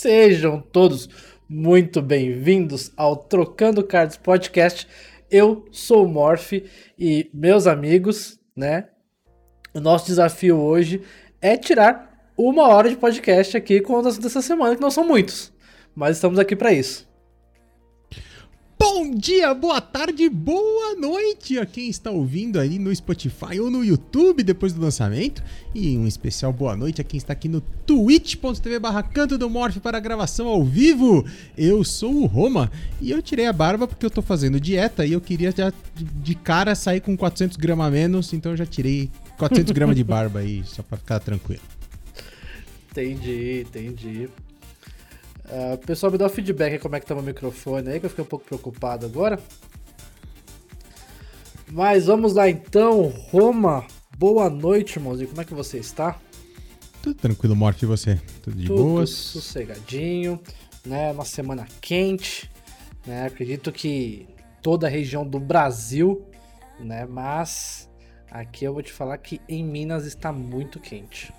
Sejam todos muito bem-vindos ao Trocando Cards Podcast. Eu sou o Morph e meus amigos, né? O nosso desafio hoje é tirar uma hora de podcast aqui com os dessa semana, que não são muitos, mas estamos aqui para isso. Bom dia, boa tarde, boa noite a quem está ouvindo aí no Spotify ou no YouTube depois do lançamento. E um especial boa noite a quem está aqui no twitch.tv barra canto do Morph para a gravação ao vivo. Eu sou o Roma e eu tirei a barba porque eu estou fazendo dieta e eu queria já de cara sair com 400 gramas a menos, então eu já tirei 400 gramas de barba aí, só para ficar tranquilo. Entendi, entendi. Uh, pessoal, me dá o feedback como é que tá o microfone aí, que eu fiquei um pouco preocupado agora. Mas vamos lá então, Roma. Boa noite, irmãozinho. Como é que você está? Tudo tranquilo, Morte, e você? Tudo de Tudo boas? sossegadinho, né? Uma semana quente, né? Acredito que toda a região do Brasil, né? Mas aqui eu vou te falar que em Minas está muito quente.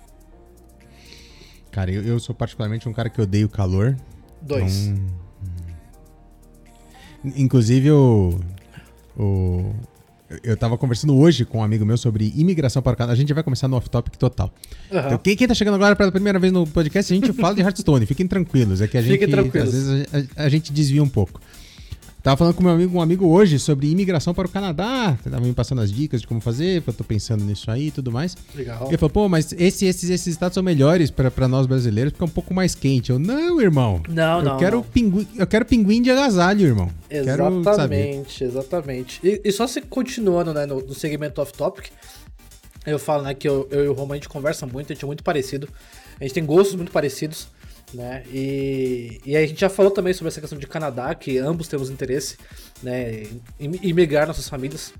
Cara, eu, eu sou particularmente um cara que odeio calor. Dois. Então, inclusive, o, o, eu tava conversando hoje com um amigo meu sobre imigração para o Canadá. A gente já vai começar no off-topic total. Uhum. Então, quem, quem tá chegando agora pela primeira vez no podcast, a gente fala de Hearthstone. Fiquem tranquilos. É que a gente, às vezes, a, a, gente desvia um pouco. Tava falando com meu amigo, um amigo hoje sobre imigração para o Canadá. Tava me passando as dicas de como fazer, eu tô pensando nisso aí e tudo mais. Legal. Ele falou, pô, mas esse, esses, esses estados são melhores para nós brasileiros porque é um pouco mais quente. Eu, não, irmão. Não, eu não. Quero não. Pinguim, eu quero pinguim de agasalho, irmão. Exatamente, quero exatamente. E, e, só se continuando né, no, no segmento off-topic, eu falo né, que eu, eu e o Roman a gente conversa muito, a gente é muito parecido. A gente tem gostos muito parecidos né? E, e a gente já falou também sobre essa questão de Canadá, que ambos temos interesse, né, em, migrar nossas famílias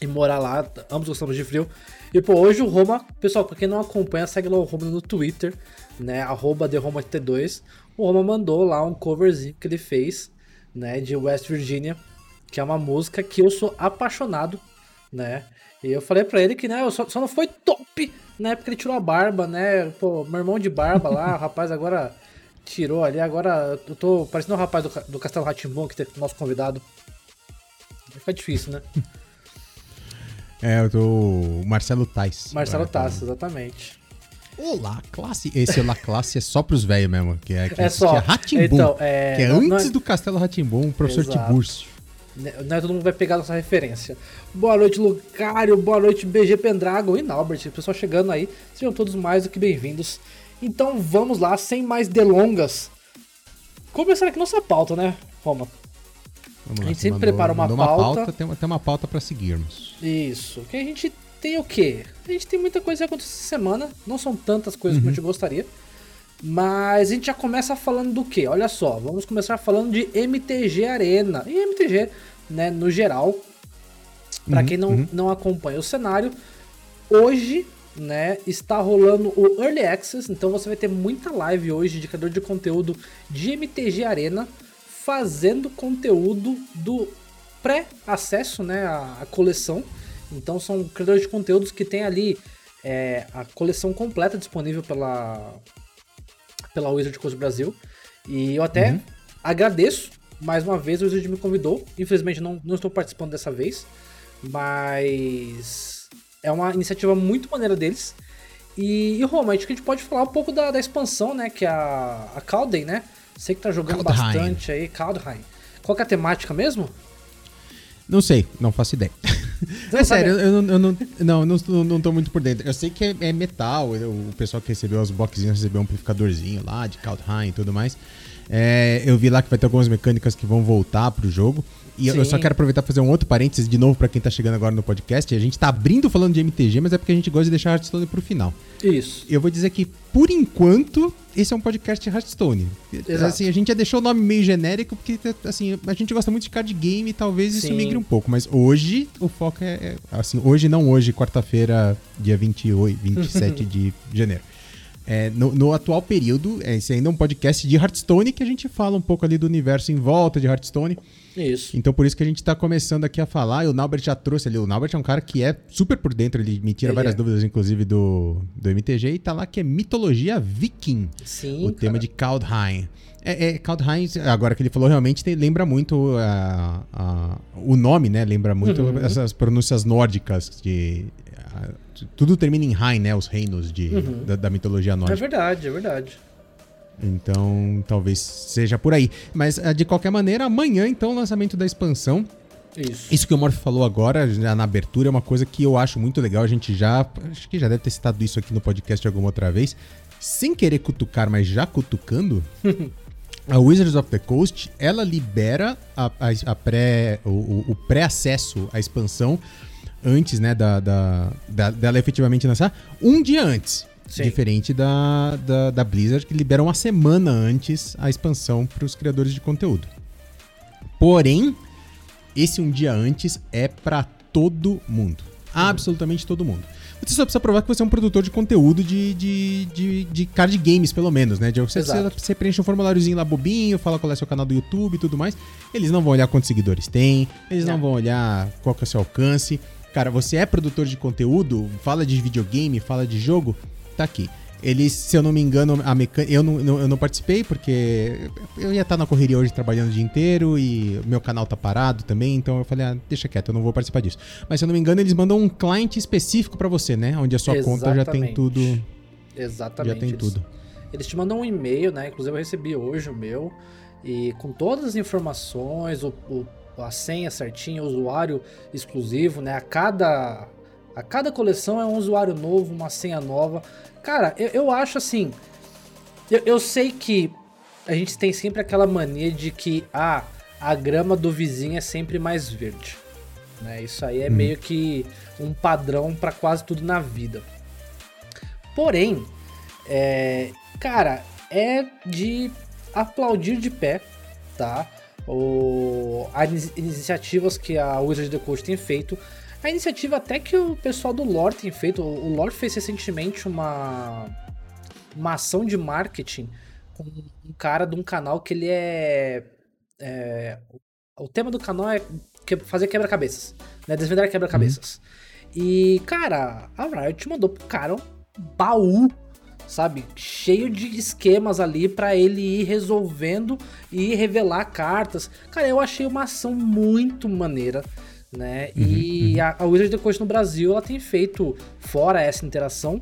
e morar lá, ambos gostamos de frio. E pô, hoje o Roma, pessoal, pra quem não acompanha, segue lá o Roma no Twitter, né, arroba TheRomaT2. O Roma mandou lá um coverzinho que ele fez, né, de West Virginia, que é uma música que eu sou apaixonado, né, e eu falei pra ele que, né, só, só não foi top na época ele tirou a barba, né? Pô, meu irmão de barba lá, o rapaz agora tirou ali. Agora eu tô parecendo o um rapaz do, do Castelo Ratimbun, que tem nosso convidado. Fica difícil, né? É, eu tô. Marcelo Tais. Marcelo Tais, exatamente. Olá, classe. Esse Olá Classe é só pros velhos mesmo, que é, que é só. Ratimbun, então, é... que é antes não é... do Castelo Ratimbun, o professor Exato. Tiburcio. Né, né, todo mundo vai pegar nossa referência. Boa noite, Lucario. Boa noite, BG Pendragon e Naubert. Pessoal chegando aí. Sejam todos mais do que bem-vindos. Então vamos lá, sem mais delongas. Começar aqui nossa pauta, né, Roma? Vamos a gente sempre mandou, prepara uma pauta. Uma pauta tem, uma, tem uma pauta para seguirmos. Isso. Que a gente tem o quê? A gente tem muita coisa que aconteceu essa semana. Não são tantas coisas uhum. como a gente gostaria. Mas a gente já começa falando do que? Olha só, vamos começar falando de MTG Arena. E MTG, né, no geral, para uhum, quem não, uhum. não acompanha o cenário, hoje, né, está rolando o Early Access, então você vai ter muita live hoje de criador de conteúdo de MTG Arena fazendo conteúdo do pré-acesso, né, à, à coleção. Então são criadores de conteúdos que tem ali é, a coleção completa disponível pela pela Wizard Coast Brasil. E eu até uhum. agradeço mais uma vez, o Wizard me convidou. Infelizmente não, não estou participando dessa vez, mas é uma iniciativa muito maneira deles. E, e Roma, acho que a gente pode falar um pouco da, da expansão, né? Que é a, a Calden, né? Sei que tá jogando Kaldheim. bastante aí, Kaldheim. Qual que é a temática mesmo? Não sei, não faço ideia. é sério, eu, eu, eu, não, não, não, não tô muito por dentro. Eu sei que é, é metal, o pessoal que recebeu as boxinhas recebeu um amplificadorzinho lá de Kaldheim e tudo mais. É, eu vi lá que vai ter algumas mecânicas que vão voltar pro jogo. E Sim. eu só quero aproveitar para fazer um outro parênteses de novo para quem tá chegando agora no podcast. A gente tá abrindo falando de MTG, mas é porque a gente gosta de deixar Hearthstone pro final. Isso. Eu vou dizer que, por enquanto, esse é um podcast Hearthstone. Exato. Assim, a gente já deixou o nome meio genérico, porque assim, a gente gosta muito de card game e talvez Sim. isso migre um pouco. Mas hoje, o foco é. é assim, hoje não hoje, quarta-feira, dia 28, 27 de janeiro. É, no, no, atual período, esse ainda é um podcast de Hearthstone que a gente fala um pouco ali do universo em volta de Hearthstone. Isso. Então por isso que a gente está começando aqui a falar. E o Naubert já trouxe ali. O Naubert é um cara que é super por dentro, ele me tira ele várias é. dúvidas, inclusive, do, do MTG, e tá lá que é mitologia viking. Sim. O cara. tema de Kaldheim. É, é, Kaldheim, agora que ele falou, realmente tem, lembra muito uh, o nome, né? Lembra muito uhum. essas pronúncias nórdicas de. Uh, tudo termina em Hain, né? Os reinos de, uhum. da, da, mitologia nórdica. É verdade, é verdade. Então, talvez seja por aí. Mas, de qualquer maneira, amanhã, então, o lançamento da expansão. Isso. Isso que o Morph falou agora, já na abertura, é uma coisa que eu acho muito legal. A gente já. Acho que já deve ter citado isso aqui no podcast alguma outra vez. Sem querer cutucar, mas já cutucando. a Wizards of the Coast, ela libera a, a, a pré, o, o pré-acesso à expansão antes, né, da, da, da, dela efetivamente lançar, um dia antes. Sim. Diferente da, da, da, Blizzard, que libera uma semana antes a expansão para os criadores de conteúdo. Porém, esse um dia antes é para todo mundo. Absolutamente todo mundo. Você só precisa provar que você é um produtor de conteúdo de, de, de, de card games, pelo menos, né? Você, você, preenche um formuláriozinho lá bobinho, fala qual é o seu canal do YouTube e tudo mais. Eles não vão olhar quantos seguidores tem, eles não, não vão olhar qual que é o seu alcance. Cara, você é produtor de conteúdo, fala de videogame, fala de jogo, tá aqui. Eles, se eu não me engano, a mecânica. Eu não, eu não participei porque eu ia estar na correria hoje trabalhando o dia inteiro e meu canal tá parado também, então eu falei, ah, deixa quieto, eu não vou participar disso. Mas se eu não me engano, eles mandam um client específico para você, né? Onde a sua Exatamente. conta já tem tudo. Exatamente. Já tem eles, tudo. Eles te mandam um e-mail, né? Inclusive eu recebi hoje o meu. E com todas as informações, o, o a senha certinha, o usuário exclusivo, né? A cada a cada coleção é um usuário novo, uma senha nova. Cara, eu, eu acho assim. Eu, eu sei que a gente tem sempre aquela mania de que ah, a grama do vizinho é sempre mais verde. Né? Isso aí é hum. meio que um padrão para quase tudo na vida. Porém, é, cara, é de aplaudir de pé, tá? O, as iniciativas que a Wizard of the Coast tem feito a iniciativa até que o pessoal do Lore tem feito. O Lore fez recentemente uma, uma ação de marketing com um cara de um canal que ele é. é o tema do canal é fazer quebra-cabeças, né? Desvendar quebra-cabeças. Uhum. E, cara, a Riot mandou pro cara um baú, sabe? Cheio de esquemas ali para ele ir resolvendo e revelar cartas. Cara, eu achei uma ação muito maneira né? Uhum, e uhum. A, a Wizard of the Coast no Brasil, ela tem feito, fora essa interação,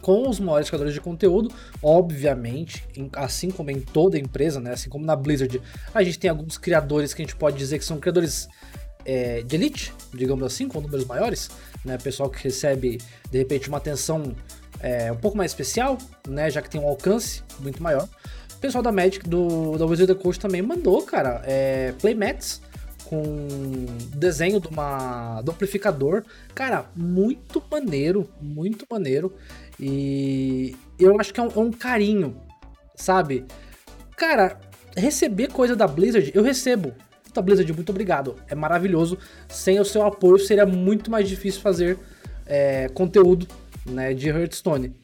com os maiores criadores de conteúdo, obviamente, assim como em toda empresa, né? Assim como na Blizzard, a gente tem alguns criadores que a gente pode dizer que são criadores é, de elite, digamos assim, com números maiores, né? Pessoal que recebe, de repente, uma atenção é, um pouco mais especial, né? Já que tem um alcance muito maior. O pessoal da Magic, do, da Wizard of the Coast também mandou, cara, é, playmats com desenho de uma do amplificador. Cara, muito maneiro, muito maneiro. E eu acho que é um, é um carinho, sabe? Cara, receber coisa da Blizzard, eu recebo. Da Blizzard, muito obrigado. É maravilhoso. Sem o seu apoio seria muito mais difícil fazer é, conteúdo né, de Hearthstone.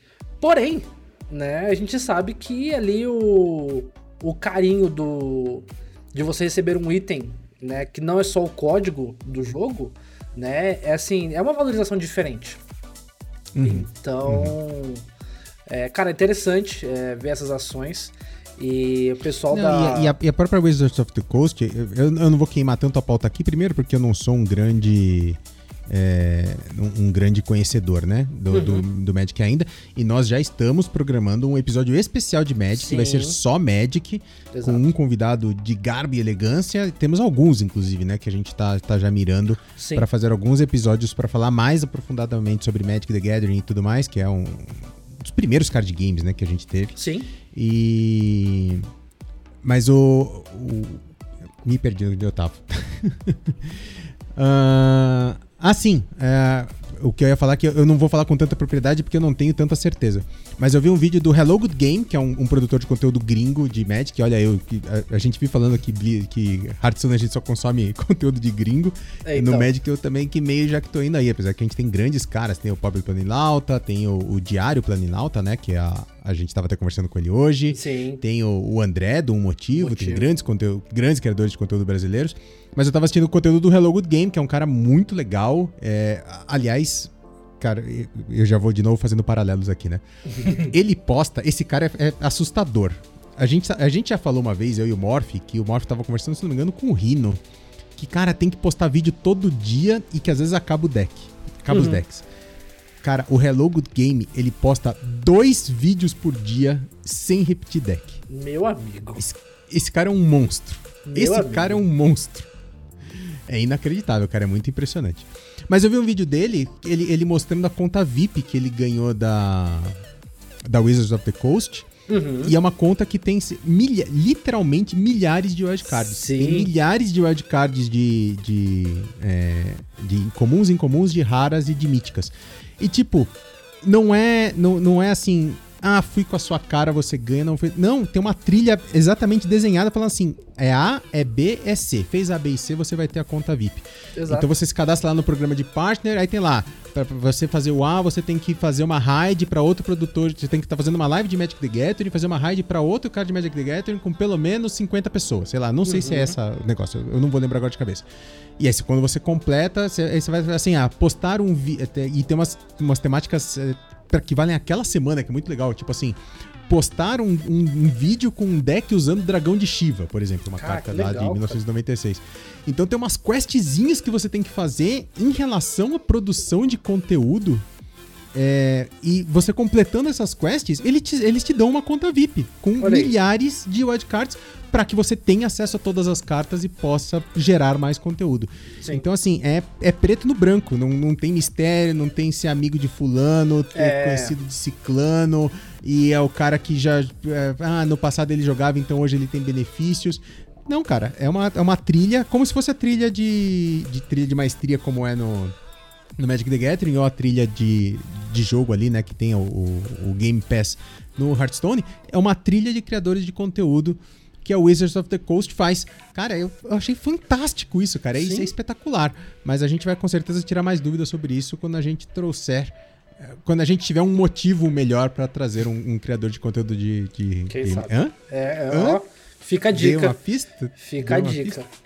Porém, né, a gente sabe que ali o, o carinho do de você receber um item né, que não é só o código do jogo, né, é assim, é uma valorização diferente. Uhum. Então, uhum. É, cara, é interessante é, ver essas ações. E o pessoal não, da. E a, e a, própria Wizards of the Coast, eu, eu, não vou queimar tanto a pauta aqui, primeiro porque eu não sou um grande é, um, um, grande conhecedor, né? Do, uhum. do, do, Magic ainda. E nós já estamos programando um episódio especial de Magic, Sim. que vai ser só Magic, Exato. com um convidado de garbo e elegância. Temos alguns, inclusive, né? Que a gente tá, tá já mirando para fazer alguns episódios para falar mais aprofundadamente sobre Magic the Gathering e tudo mais, que é um dos primeiros card games, né? Que a gente teve. Sim. E. Mas o. o... Me perdi onde eu tava. uh... Ah, sim. É, o que eu ia falar é que eu não vou falar com tanta propriedade porque eu não tenho tanta certeza. Mas eu vi um vídeo do Hello Good Game, que é um, um produtor de conteúdo gringo de Magic. Olha, eu, a, a gente vi falando aqui que Hearthstone a gente só consome conteúdo de gringo. É, então. No Magic eu também que meio já que tô indo aí, apesar que a gente tem grandes caras. Tem o Pobre Planinauta, tem o, o Diário Planinauta, né? Que é a, a gente tava até conversando com ele hoje. Sim. Tem o, o André, do Um Motivo, Motivo. tem grandes, conteúdo, grandes criadores de conteúdo brasileiros. Mas eu tava assistindo o conteúdo do Hello Good Game, que é um cara muito legal. É, aliás, cara, eu já vou de novo fazendo paralelos aqui, né? ele posta, esse cara é, é, assustador. A gente, a gente já falou uma vez, eu e o Morph, que o Morph tava conversando, se não me engano, com o Rino. Que, cara, tem que postar vídeo todo dia e que às vezes acaba o deck. Acaba uhum. os decks. Cara, o Hello Good Game, ele posta dois vídeos por dia sem repetir deck. Meu amigo. Esse, esse cara é um monstro. Meu esse amigo. cara é um monstro. É inacreditável, cara, é muito impressionante. Mas eu vi um vídeo dele, ele, ele mostrando a conta VIP que ele ganhou da, da Wizards of the Coast. Uhum. E é uma conta que tem milha, literalmente milhares de wildcards. Sim. Tem milhares de wildcards de, de, é, de comuns, incomuns, de raras e de míticas. E tipo, não é, não, não é assim, ah, fui com a sua cara, você ganha, não foi. Não, tem uma trilha exatamente desenhada falando assim: é A, é B, é C. Fez A, B e C, você vai ter a conta VIP. Exato. Então você se cadastra lá no programa de partner, aí tem lá, para você fazer o A, você tem que fazer uma raid para outro produtor, você tem que estar tá fazendo uma live de Magic the Gathering, fazer uma raid para outro cara de Magic the Gathering com pelo menos 50 pessoas. Sei lá, não sei uhum. se é uhum. essa o negócio, eu não vou lembrar agora de cabeça. E aí, quando você completa, você, aí você vai assim, ah, postar um vídeo. E tem umas, umas temáticas eh, que valem aquela semana, que é muito legal. Tipo assim, postar um, um, um, vídeo com um deck usando Dragão de Shiva, por exemplo, uma Cara, carta lá de 1996. Cara. Então tem umas questzinhas que você tem que fazer em relação à produção de conteúdo. É, e você completando essas quests, eles te, eles te dão uma conta VIP com milhares de wildcards para que você tenha acesso a todas as cartas e possa gerar mais conteúdo. Sim. Então, assim, é, é preto no branco, não, não tem mistério, não tem ser amigo de fulano, é conhecido de ciclano, e é o cara que já. É, ah, no passado ele jogava, então hoje ele tem benefícios. Não, cara, é uma, é uma trilha, como se fosse a trilha de, de trilha de maestria, como é no, no Magic the Gathering, ou a trilha de, de jogo ali, né, que tem o, o, o Game Pass no Hearthstone, é uma trilha de criadores de conteúdo que a Wizards of the Coast faz. Cara, eu, eu achei fantástico isso, cara. Isso é espetacular. Mas a gente vai com certeza tirar mais dúvidas sobre isso quando a gente trouxer. Eh, quando a gente tiver um motivo melhor para trazer um, um, criador de conteúdo de. de Quem sabe? Hã? É, é Hã? Ó, fica a dica. Dei uma pista? Fica Dei a dica. Pista?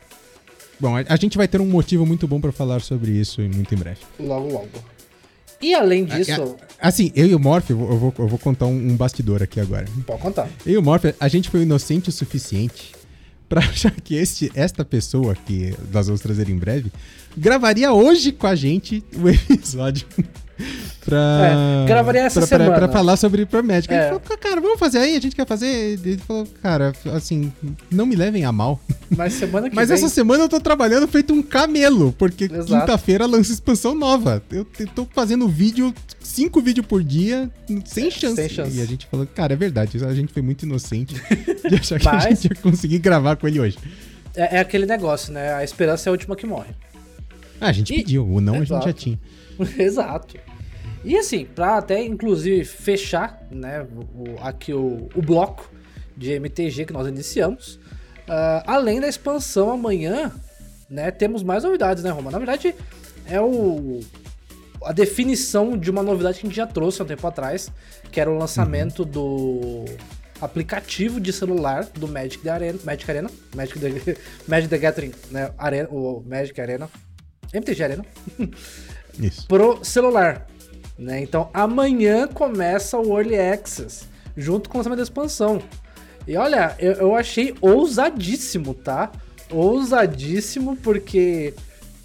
Bom, a, a gente vai ter um motivo muito bom para falar sobre isso muito em breve. Logo, logo. E além disso. Assim, eu e o Morph, eu vou, eu vou contar um, um, bastidor aqui agora. Pode contar. Eu e o Morph, a gente foi inocente o suficiente pra achar que este, esta pessoa, que nós vamos trazer em breve, gravaria hoje com a gente o episódio pra, é, gravaria essa pra, semana. Pra, pra falar sobre Pro Magic. É. Ele falou, cara, vamos fazer aí, a gente quer fazer. Ele falou, cara, assim, não me levem a mal. Mas semana que Mas vem... essa semana eu tô trabalhando feito um camelo, porque quinta-feira lança expansão nova. Eu, eu tô fazendo vídeo, cinco vídeos por dia, sem chance. Sem chance. E a gente falou, cara, é verdade, a gente foi muito inocente de achar que Mas... a gente ia conseguir gravar com ele hoje. É, é, aquele negócio, né? A esperança é a última que morre. Ah, a gente e... pediu, o não Exato. a gente já tinha. Exato. E assim, para até inclusive fechar, né, o, aqui o, o bloco de MTG que nós iniciamos, uh, além da expansão amanhã, né, temos mais novidades, né, Roma? Na verdade, é o a definição de uma novidade que a gente já trouxe há um tempo atrás, que era o lançamento uhum. do aplicativo de celular do Magic the Arena, Magic Arena, Magic the, Magic the Gathering, né, Arena, o Magic Arena, MTG Arena, Isso. pro celular. Né? Então amanhã começa o Early Access, junto com o lançamento da expansão. E olha, eu, eu achei ousadíssimo, tá? Ousadíssimo, porque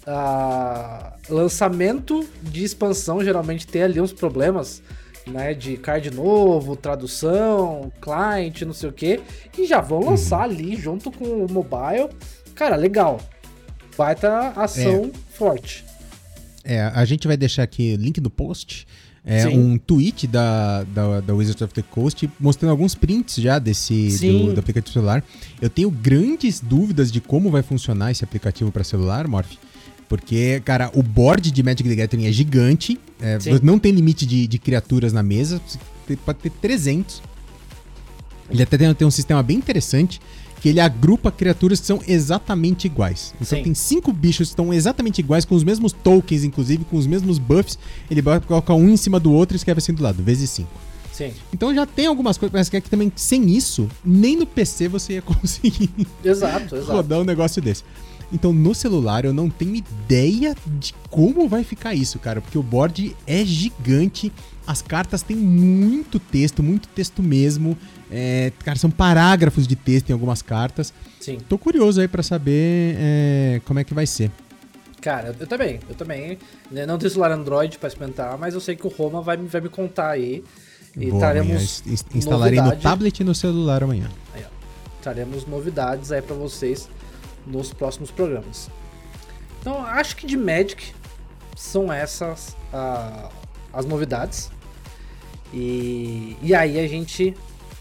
uh, lançamento de expansão geralmente tem ali uns problemas, né? De card novo, tradução, client, não sei o que. E já vão lançar uhum. ali junto com o mobile. Cara, legal. Baita ação é. forte. É, a gente vai deixar aqui link no post. É Sim. um tweet da, da, da Wizards of the Coast mostrando alguns prints já desse do, do, aplicativo celular. Eu tenho grandes dúvidas de como vai funcionar esse aplicativo para celular, Morph. Porque, cara, o board de Magic the Gathering é gigante. É, não tem limite de, de criaturas na mesa. Pode ter 300. Ele até tem, tem um sistema bem interessante que ele agrupa criaturas que são exatamente iguais. Então Sim. tem cinco bichos que estão exatamente iguais, com os mesmos tokens, inclusive, com os mesmos buffs. Ele vai colocar um em cima do outro e escreve assim do lado, vezes 5. Sim, Então já tem algumas coisas, mas que é que também sem isso, nem no PC você ia conseguir exato, exato. rodar um negócio desse. Então no celular eu não tenho ideia de como vai ficar isso, cara, porque o board é gigante, as cartas têm muito texto, muito texto mesmo. É, cara, são parágrafos de texto em algumas cartas. Sim. Tô curioso aí pra saber é, como é que vai ser. Cara, eu também, eu também. né, Não tenho celular Android pra experimentar, mas eu sei que o Roma vai, me- vai me contar aí. E amanhã, traremos ins- instalarei no novidade. tablet e no celular amanhã. Aí. Traremos novidades aí pra vocês nos próximos programas. Então, acho que de Magic são essas ah, as novidades. E, e aí a gente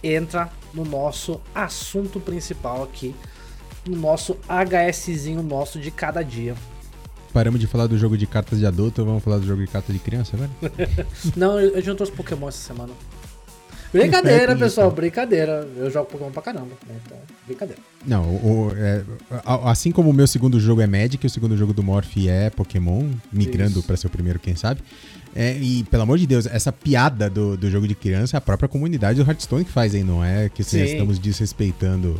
entra no nosso assunto principal aqui, no nosso HSzinho nosso de cada dia. Paramos de falar do jogo de cartas de adulto, vamos falar do jogo de cartas de criança agora? Não, eu, já trouxe Pokémon essa semana. Brincadeira, Isso. pessoal, brincadeira. Eu jogo Pokémon pra caramba, né, então, brincadeira. Não, o- o- é, assim como o meu segundo jogo é Magic, o segundo jogo do Morph é Pokémon, migrando pra ser o primeiro, quem sabe. É, e, pelo amor de Deus, essa piada do, do jogo de criança é a própria comunidade do Hearthstone que faz aí, não é que assim, Sim. estamos desrespeitando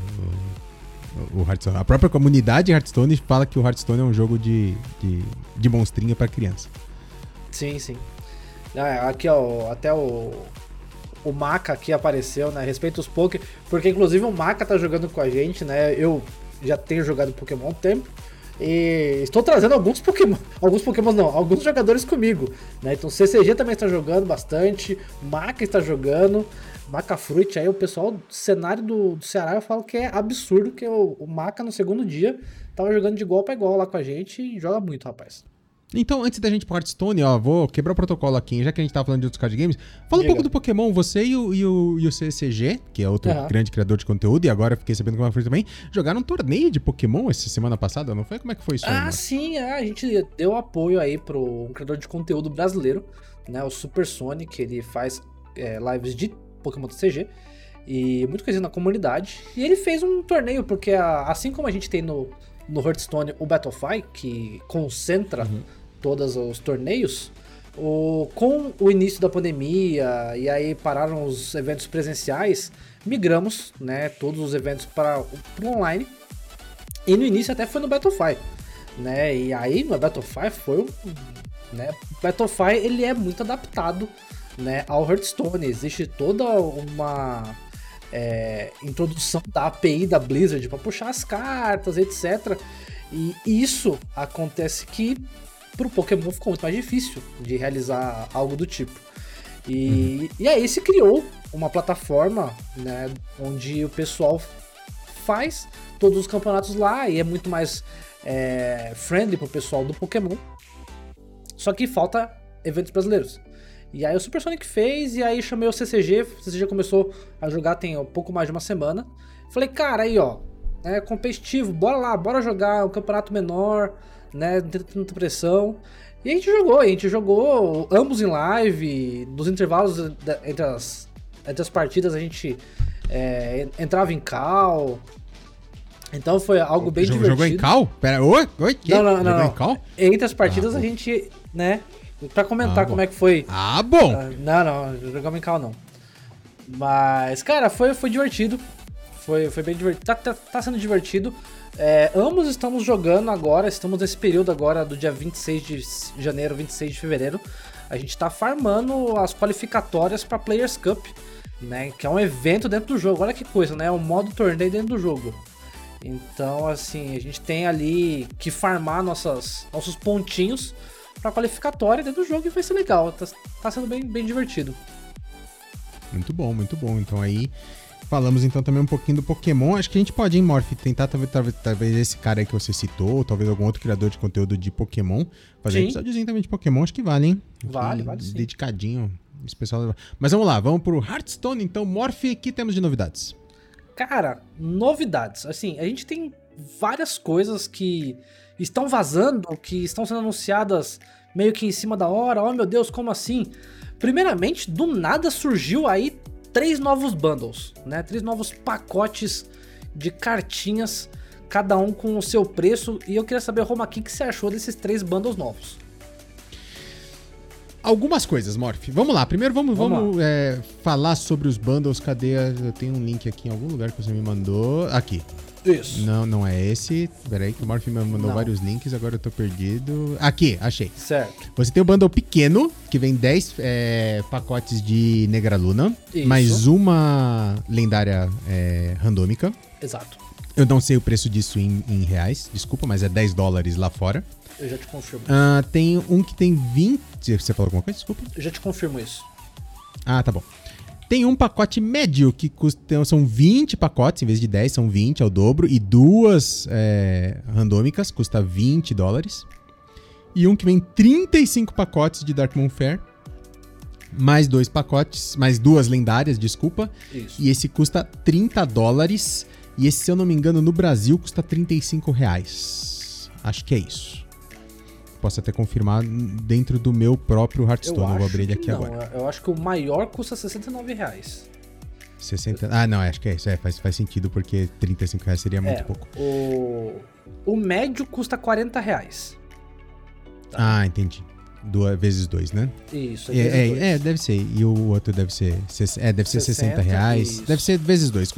o, o Hearthstone. A própria comunidade Hearthstone fala que o Hearthstone é um jogo de, de, de monstrinha pra criança. Sim, sim. Ah, Aqui, ó, até o. O Maca aqui apareceu, né? Respeita os Poké. Porque, inclusive, o Maca tá jogando com a gente, né? Eu já tenho jogado Pokémon há um tempo. E estou trazendo alguns Pokémon. Alguns Pokémon não, alguns jogadores comigo. Né? Então, CCG também está jogando bastante. Maca está jogando. Maca Fruit, aí o pessoal do cenário do, do Ceará eu falo que é absurdo, que o, o Maca no segundo dia tava jogando de igual para igual lá com a gente e joga muito, rapaz. Então, antes da gente ir pro Hearthstone, ó, vou quebrar o protocolo aqui, já que a gente tá falando de outros card games. Fala um pouco do Pokémon. Você e o, e o, e o CCG, que é outro Aham. grande criador de conteúdo, e agora fiquei sabendo que o Manfred também, jogaram um torneio de Pokémon essa semana passada, não foi? Como é que foi isso aí, Ah, mano? sim, é, a gente deu apoio aí pro um criador de conteúdo brasileiro, né? O Super Sonic, ele faz é, lives de Pokémon TCG e muito conhecido na comunidade. E ele fez um torneio, porque a- assim como a gente tem no, no Hearthstone o Battlefy, que concentra todos os torneios, o, com o início da pandemia e aí pararam os eventos presenciais, migramos né, todos os eventos para o online. E no início até foi no Battlefy, né? E aí no Battlefy foi um, né? Battlefy ele é muito adaptado, né, ao Hearthstone. Existe toda uma é, introdução da API da Blizzard para puxar as cartas, etc. E isso acontece que pro Pokémon ficou muito mais difícil de realizar algo do tipo. E, e aí se criou uma plataforma, né, onde o pessoal faz todos os campeonatos lá e é muito mais é, friendly pro pessoal do Pokémon. Só que falta eventos brasileiros. E aí o Super Sonic fez, e aí chamei o CCG, o CCG começou a jogar tem um pouco mais de uma semana. Falei, cara, aí ó, é competitivo, bora lá, bora jogar um campeonato menor, né, não tem tanta pressão. E a gente jogou, a gente jogou ambos em live, nos intervalos da- entre as, entre as partidas a gente é, entrava em cal. Então foi algo bem Jogou- divertido. Jogou em cal? Pera, oi? Oi? quê? Não, não, não. Jogou não. em cal? Entre as partidas Ah, a gente, né, pra comentar Ah, como é que foi. Ah, bom! Ah, Não, não, jogamos em cal não. Mas, cara, foi, foi divertido. Foi, foi bem divertido. Tá, tá, tá sendo divertido. É, ambos estamos jogando agora, estamos nesse período agora do dia 26 de janeiro, 26 de fevereiro. A gente tá farmando as qualificatórias pra Players Cup, né? Que é um evento dentro do jogo. Olha que coisa, né? É um modo torneio dentro do jogo. Então, assim, a gente tem ali que farmar nossas, nossos pontinhos pra qualificatória dentro do jogo e vai ser legal. Tá, tá sendo bem, bem divertido. Muito bom, muito bom. Então aí falamos então também um pouquinho do Pokémon. Acho que a gente pode, hein, Morph, tentar talvez, talvez, esse cara aí que você citou, ou talvez algum outro criador de conteúdo de Pokémon, fazer um Sim. episódiozinho também de Pokémon, acho que vale, hein? Vale, vale sim. Dedicadinho. Especial. Mas vamos lá, vamos pro Hearthstone então. Morph, o que temos de novidades? Cara, novidades. Assim, a gente tem várias coisas que estão vazando, que estão sendo anunciadas meio que em cima da hora. Oh meu Deus, como assim? Primeiramente, do nada surgiu aí três novos bundles, né? Três novos pacotes de cartinhas, cada um com o seu preço. E eu queria saber, Roma, o que, que você achou desses três bundles novos? Algumas coisas, Morph. Vamos lá. Primeiro vamos, vamos, vamos é, falar sobre os bundles. Cadê? Eu tenho um link aqui em algum lugar que você me mandou. Aqui. Isso. Não, não é esse. Peraí, que o Morph me mandou não. vários links, agora eu tô perdido. Aqui, achei. Certo. Você tem o bundle pequeno, que vem 10 é, pacotes de Negraluna, Isso. mais uma lendária é, randômica. Exato. Eu não sei o preço disso em, em reais, desculpa, mas é 10 dólares lá fora. Eu já te confirmo. Uh, tem um que tem 20. Você falou alguma coisa? Desculpa. Eu já te confirmo isso. Ah, tá bom. Tem um pacote médio que custa, são 20 pacotes, em vez de 10, são 20, é o dobro. E duas é, randômicas, custa 20 dólares. E um que vem 35 pacotes de Dark Moon Fair. Mais dois pacotes, mais duas lendárias, desculpa. Isso. E esse custa 30 dólares. E esse, se eu não me engano, no Brasil custa 35 reais. Acho que é isso posso até confirmar dentro do meu próprio Hearthstone. Eu, eu vou abrir ele aqui não, agora. Eu acho que o maior custa 69 reais. 60... Ah, não, acho que é isso. É, faz, faz sentido, porque 35 reais seria muito é, pouco. O... o médio custa 40 reais. Tá. Ah, entendi. Duas, vezes dois, né? Isso, é, é, é, é, deve ser. E o outro deve ser. É, deve ser 60, 60 reais. Isso. Deve ser vezes dois.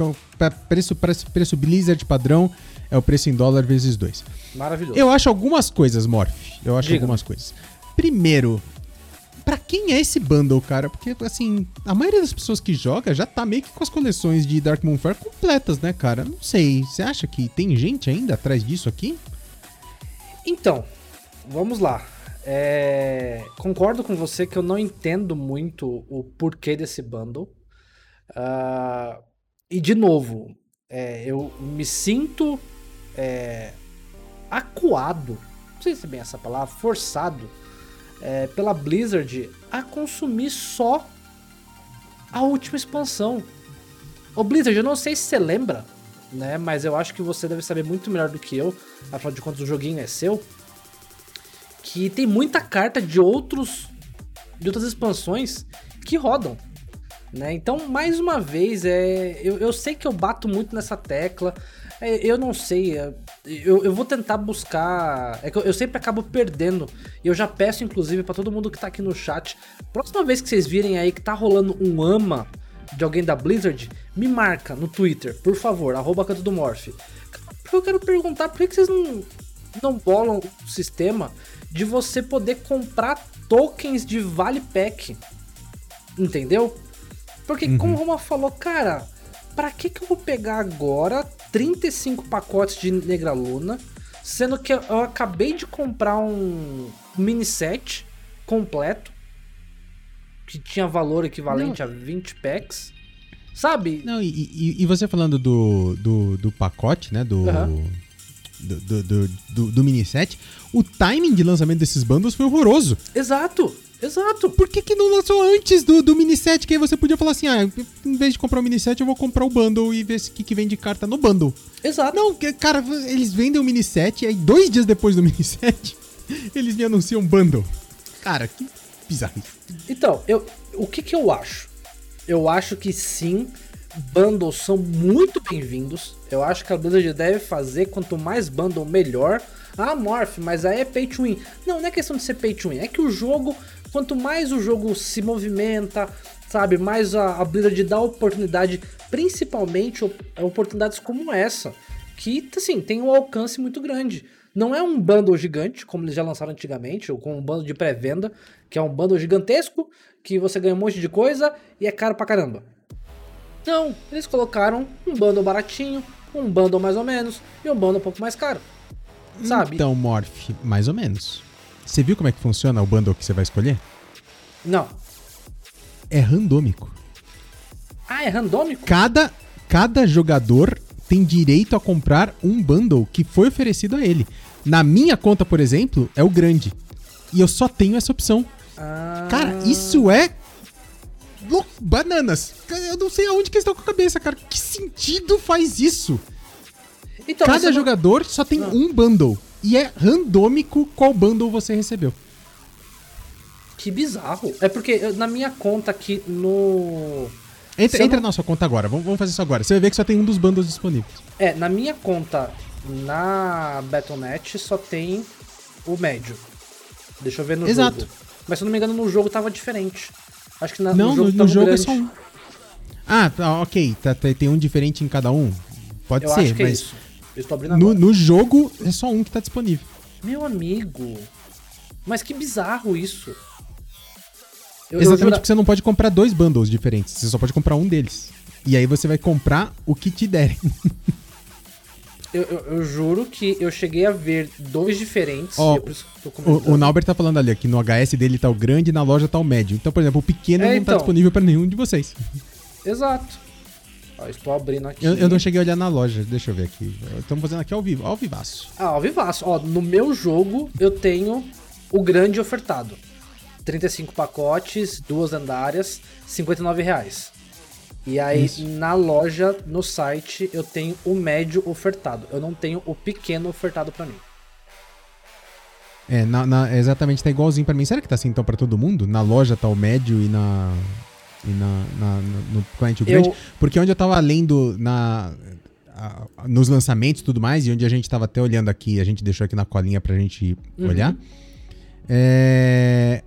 Preço, preço, preço Blizzard padrão é o preço em dólar vezes dois. Maravilhoso. Eu acho algumas coisas, Morph. Eu acho Diga. algumas coisas. Primeiro, para quem é esse bundle, cara? Porque, assim, a maioria das pessoas que joga já tá meio que com as coleções de Dark Moonfire completas, né, cara? Não sei. Você acha que tem gente ainda atrás disso aqui? Então, vamos lá. É... Concordo com você que eu não entendo muito o porquê desse bundle. Uh... E, de novo, é, eu me sinto é, acuado, não sei se é bem essa palavra, forçado é, pela Blizzard a consumir só a última expansão. Blizzard, eu não sei se você lembra, né? Mas eu acho que você deve saber muito melhor do que eu, afinal de contas o joguinho é seu. Que tem muita carta de outros. de outras expansões que rodam. Né? Então, mais uma vez, é, eu, eu sei que eu bato muito nessa tecla, é, eu não sei, é, eu, eu vou tentar buscar. É que eu, eu sempre acabo perdendo. E eu já peço, inclusive, para todo mundo que tá aqui no chat. Próxima vez que vocês virem aí que tá rolando um ama de alguém da Blizzard, me marca no Twitter, por favor, arroba canto do Morph. Eu quero perguntar por que vocês não, não bolam o sistema de você poder comprar tokens de Vale Pack. Entendeu? Porque, uhum. como o Roma falou, cara, para que, que eu vou pegar agora 35 pacotes de Negraluna, sendo que eu acabei de comprar um mini set completo, que tinha valor equivalente Não. a 20 packs. Sabe? Não, e, e, e, você falando do, do, do pacote, né? Do, uhum. do, do, do, do, do mini set, o timing de lançamento desses bundles foi horroroso. Exato. Exato. Por que, que não lançou antes do, do mini set? Que aí você podia falar assim: ah, em vez de comprar o mini set, eu vou comprar o bundle e ver o que, que vem de carta no bundle. Exato. Não, cara, eles vendem o mini set e aí dois dias depois do mini set, eles me anunciam bundle. Cara, que bizarro. Então, eu, o que, que eu acho? Eu acho que sim, bundles são muito bem-vindos. Eu acho que a Blizzard deve fazer quanto mais bundle, melhor. Ah, Morph, mas aí é pay to win. Não, não é questão de ser pay to win. É que o jogo quanto mais o jogo se movimenta, sabe, mais a, a Blizzard dá oportunidade, principalmente oportunidades como essa, que, assim, tem um alcance muito grande. Não é um bundle gigante, como eles já lançaram antigamente, ou com um bundle de pré-venda, que é um bundle gigantesco, que você ganha um monte de coisa e é caro pra caramba. Não, eles colocaram um bundle baratinho, um bundle mais ou menos e um bundle um pouco mais caro. Sabe? Então, Morph, mais ou menos. Você viu como é que funciona o bundle que você vai escolher? Não. É randômico. Ah, é randômico? Cada, cada jogador tem direito a comprar um bundle que foi oferecido a ele. Na minha conta, por exemplo, é o grande. E eu só tenho essa opção. Ah. Cara, isso é. Bananas. Eu não sei aonde que eles estão com a cabeça, cara. Que sentido faz isso? Então, Cada jogador não... só tem não. um bundle. E é randômico qual bundle você recebeu. Que bizarro. É porque eu- na minha conta aqui no. Entra, entra não- na sua conta agora, vamos, vamos fazer isso agora. Você vai ver que só tem um dos bundles disponíveis. É, na minha conta na Battle.net só tem o médio. Deixa eu ver no Exato. jogo. Mas se eu não me engano, no jogo tava diferente. Acho que na, não, no, jogo, no tava jogo é só um. Ah, tá, ok. Tá, tem um diferente em cada um. Pode Eu ser, acho que é Eu abrindo no, agora. no jogo é só um que tá disponível. Meu amigo. Mas que bizarro isso. Eu, eu Exatamente jura- porque você não pode comprar dois bundles diferentes. Você só pode comprar um deles. E aí você vai comprar o que te derem. Eu, eu- eu juro que eu cheguei a ver dois diferentes. Eu comentando. O, o Nauber tá falando ali que no HS dele tá o grande e na loja tá o médio. Então, por exemplo, o pequeno É, não tá então. disponível pra nenhum de vocês. Exato. Ó, estou abrindo aqui. Eu, eu não cheguei a olhar na loja. Deixa eu ver aqui. Estamos fazendo aqui ao vivo, ao vivaço. Ah, ao vivaço. Ó, no meu jogo eu tenho o grande ofertado. 35 pacotes, duas lendárias, 59 reais. E aí Isso. na loja, no site, eu tenho o médio ofertado. Eu não tenho o pequeno ofertado pra mim. É, na, na- exatamente, tá igualzinho pra mim. Será que tá assim então pra todo mundo? Na loja tá o médio e na. E na, na- no, cliente o Eu- grande? Porque onde eu tava lendo na. a- a- nos lançamentos e tudo mais, e onde a gente tava até olhando aqui, a gente deixou aqui na colinha pra gente Uhum. olhar. É.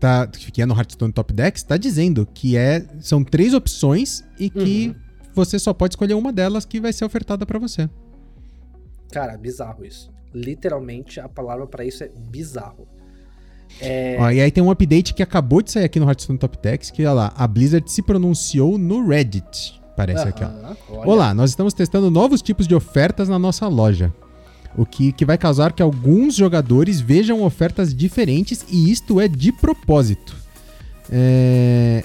Tá, que é no Hearthstone Top Decks, tá dizendo que é, são três opções e que Uhum. você só pode escolher uma delas que vai ser ofertada pra você. Cara, bizarro isso. Literalmente a palavra pra isso é bizarro. É, Ó, e aí tem um update que acabou de sair aqui no Hearthstone Top Decks, que olha lá, a Blizzard se pronunciou no Reddit. Parece aqui, ó. olha. Olá, nós estamos testando novos tipos de ofertas na nossa loja. O que, que vai causar que alguns jogadores vejam ofertas diferentes e isto é de propósito. É,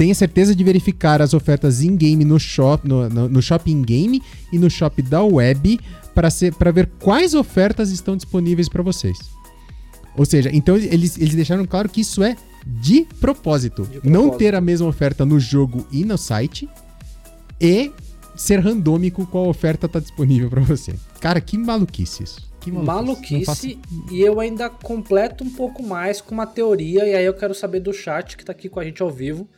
Tenha certeza de verificar as ofertas in-game no, shop, no, no, no shopping game e no shop da web para ver quais ofertas estão disponíveis para vocês. Ou seja, então eles, eles deixaram claro que isso é de propósito. De Não propósito. ter a mesma oferta no jogo e no site e ser randômico qual oferta tá disponível pra você. Cara, que maluquice isso. Que maluquice. Não faço- Maluquice, e eu ainda completo um pouco mais com uma teoria, e aí eu quero saber do chat que tá aqui com a gente ao vivo.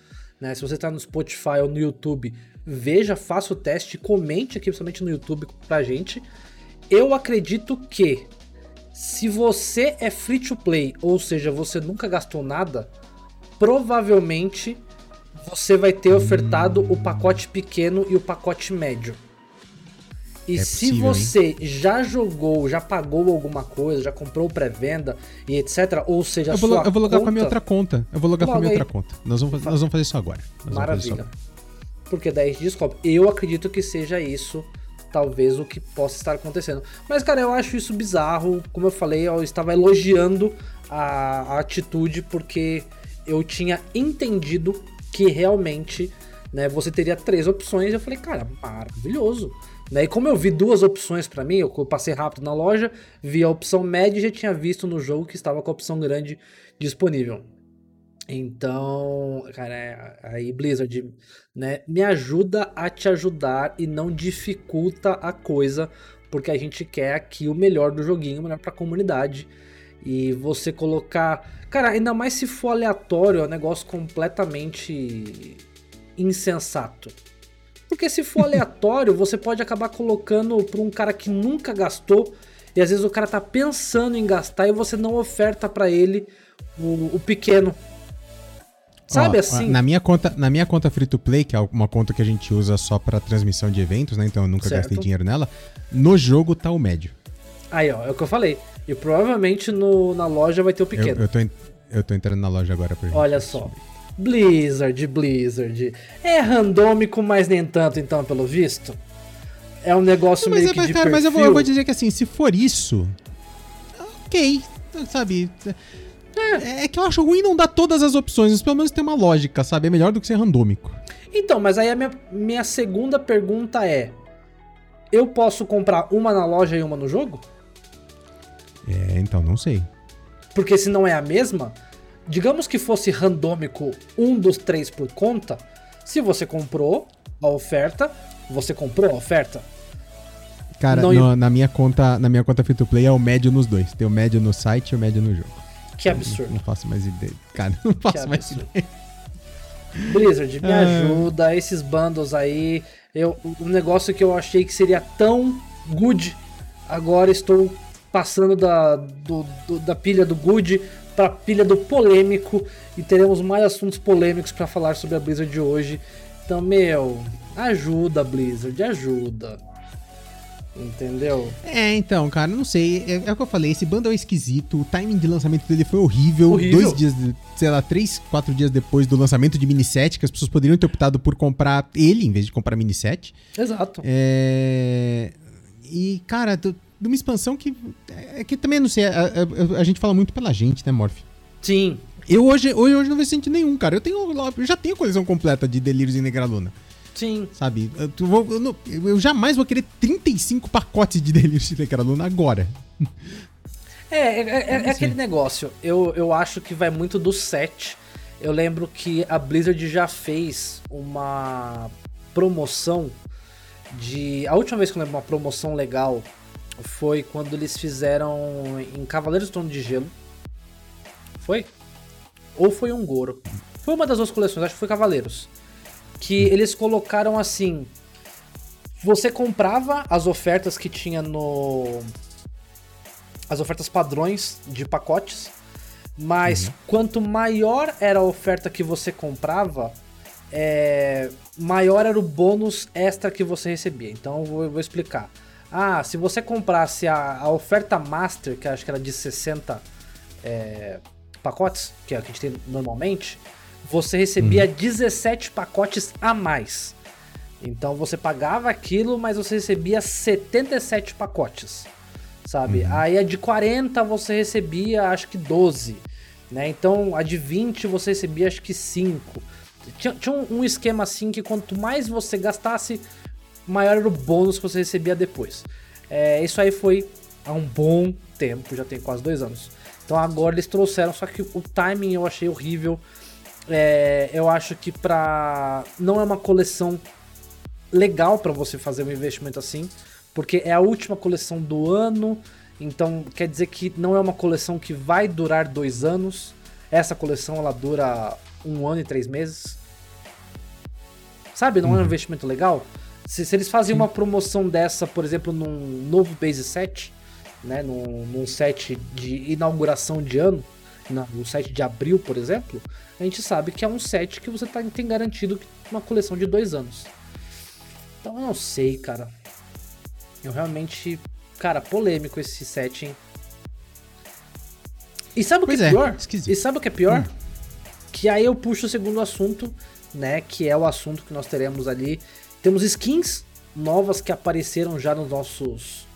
Né? Se você tá no Spotify ou no YouTube, veja, faça o teste, comente aqui, principalmente no YouTube pra gente. Eu acredito que se você é free to play, ou seja, você nunca gastou nada, provavelmente você vai ter ofertado o pacote pequeno e o pacote médio. E É se possível, hein? você já jogou, já pagou alguma coisa, já comprou pré-venda e etc, ou seja, Eu vou, sua eu vou logar com a minha conta- outra conta. Eu vou logar com a minha aí. outra conta. Nós vamos, fazer, nós vamos fazer isso agora. Nós fazer isso Maravilha. agora. Porque daí a gente descobre. Eu acredito que seja isso, talvez, o que possa estar acontecendo. Mas, cara, eu acho isso bizarro. Como eu falei, eu estava elogiando a, a atitude porque eu tinha entendido que realmente né, você teria três opções. Eu falei, cara, maravilhoso. Né? E como eu vi duas opções pra mim, eu passei rápido na loja, vi a opção média e já tinha visto no jogo que estava com a opção grande disponível. Então, cara, é- aí Blizzard, né, me ajuda a te ajudar e não dificulta a coisa, porque a gente quer aqui o melhor do joguinho, o melhor pra comunidade. E você colocar, cara, ainda mais se for aleatório, é um negócio completamente insensato. Porque se for aleatório, você pode acabar colocando pra um cara que nunca gastou, e às vezes o cara tá pensando em gastar e você não oferta pra ele o, o pequeno. Sabe Ó, assim? Na minha conta, na minha conta free to play, que é uma conta que a gente usa só pra transmissão de eventos, né? Então eu nunca Certo. gastei dinheiro nela. No jogo tá o médio. Aí, ó, é o que eu falei. E provavelmente no, na loja vai ter o Eu, pequeno. eu, tô, en- eu tô entrando na loja agora pra gente. Olha só. Blizzard, Blizzard. É randômico, mas nem tanto, então, pelo visto. É um negócio Mas, meio é, que mas, de cara, mas eu vou, eu perfil. vou dizer que assim, se for isso, ok, sabe? É. é que eu acho ruim não dar todas as opções, mas pelo menos tem uma lógica, sabe? É melhor do que ser randômico. Então, mas aí a minha, minha segunda pergunta é: eu posso comprar uma na loja e uma no jogo? É, então, não sei. Porque se não é a mesma, digamos que fosse randômico um dos três por conta, se você comprou a oferta, você comprou a oferta. Cara, Não, no- na minha conta, na minha conta free to play é o médio nos dois. Tem o médio no site e o médio no jogo. Que absurdo. Não faço mais ideia. Cara, não faço mais ideia. Blizzard, me É. ajuda, esses bundles aí. Eu, um negócio que eu achei que seria tão good, agora estou passando da, do- do- da pilha do good pra pilha do polêmico e teremos mais assuntos polêmicos pra falar sobre a Blizzard de hoje. Então, meu, ajuda, Blizzard, ajuda. Entendeu? É, então, cara, não sei. É, é o que eu falei, esse bundle é esquisito. O timing de lançamento dele foi horrível. Horrível. Dois dias, sei lá, três, quatro dias depois do lançamento de Mini 7, que as pessoas poderiam ter optado por comprar ele em vez de comprar Mini 7. Exato. É... E, cara, de uma expansão que. É que também não sei. A, a- a gente fala muito pela gente, né, Morph? Sim, Eu hoje, hoje, hoje não vejo sentido nenhum, cara. Eu tenho eu já tenho a coleção completa de Delírios em Negraluna. Sim. Sabe? Eu, vou- eu não- eu jamais vou querer 35 pacotes de Delírios em Negraluna agora. É, é, é- é aquele negócio. Eu, eu acho que vai muito do set. Eu lembro que a Blizzard já fez uma promoção de. A última vez que eu lembro uma promoção legal foi quando eles fizeram em Cavaleiros do Trono de Gelo. Foi? Ou foi um Goro? Foi uma das duas coleções, acho que foi Cavaleiros. Que eles colocaram assim. Você comprava as ofertas que tinha no as ofertas padrões de pacotes, mas quanto maior era a oferta que você comprava, é, maior era o bônus extra que você recebia. Então eu vou, eu vou explicar. Ah, se você comprasse a, a oferta Master, que acho que era de 60 é, pacotes, que é o que a gente tem normalmente, você recebia 17 pacotes a mais. Então você pagava aquilo, mas você recebia 77 pacotes, sabe? Aí a de 40 você recebia acho que 12, né? Então a de 20 você recebia acho que 5. Tinha, tinha um, um esquema assim que quanto mais você gastasse, maior era o bônus que você recebia depois. É, isso aí foi há um bom tempo, já tem quase dois anos. Então agora eles trouxeram, só que o timing eu achei horrível. É, eu acho que pra. Não é uma coleção legal pra você fazer um investimento assim, porque é a última coleção do ano, então quer dizer que não é uma coleção que vai durar dois anos. Essa coleção ela dura um ano e três meses. Sabe, não é um investimento legal? Se, se eles fazem uma promoção dessa, por exemplo, num novo base set, né, num, num set de inauguração de ano, no set de abril, por exemplo, a gente sabe que é um set que você tá, tem garantido uma coleção de dois anos. Então eu não sei, cara. Eu realmente. Cara, polêmico esse set, hein? E sabe o que Pois é, é, pior? esquisito. E sabe o que é pior? Que aí eu puxo o segundo assunto, né? Que é o assunto que nós teremos ali. Temos skins novas que apareceram já nos nossos.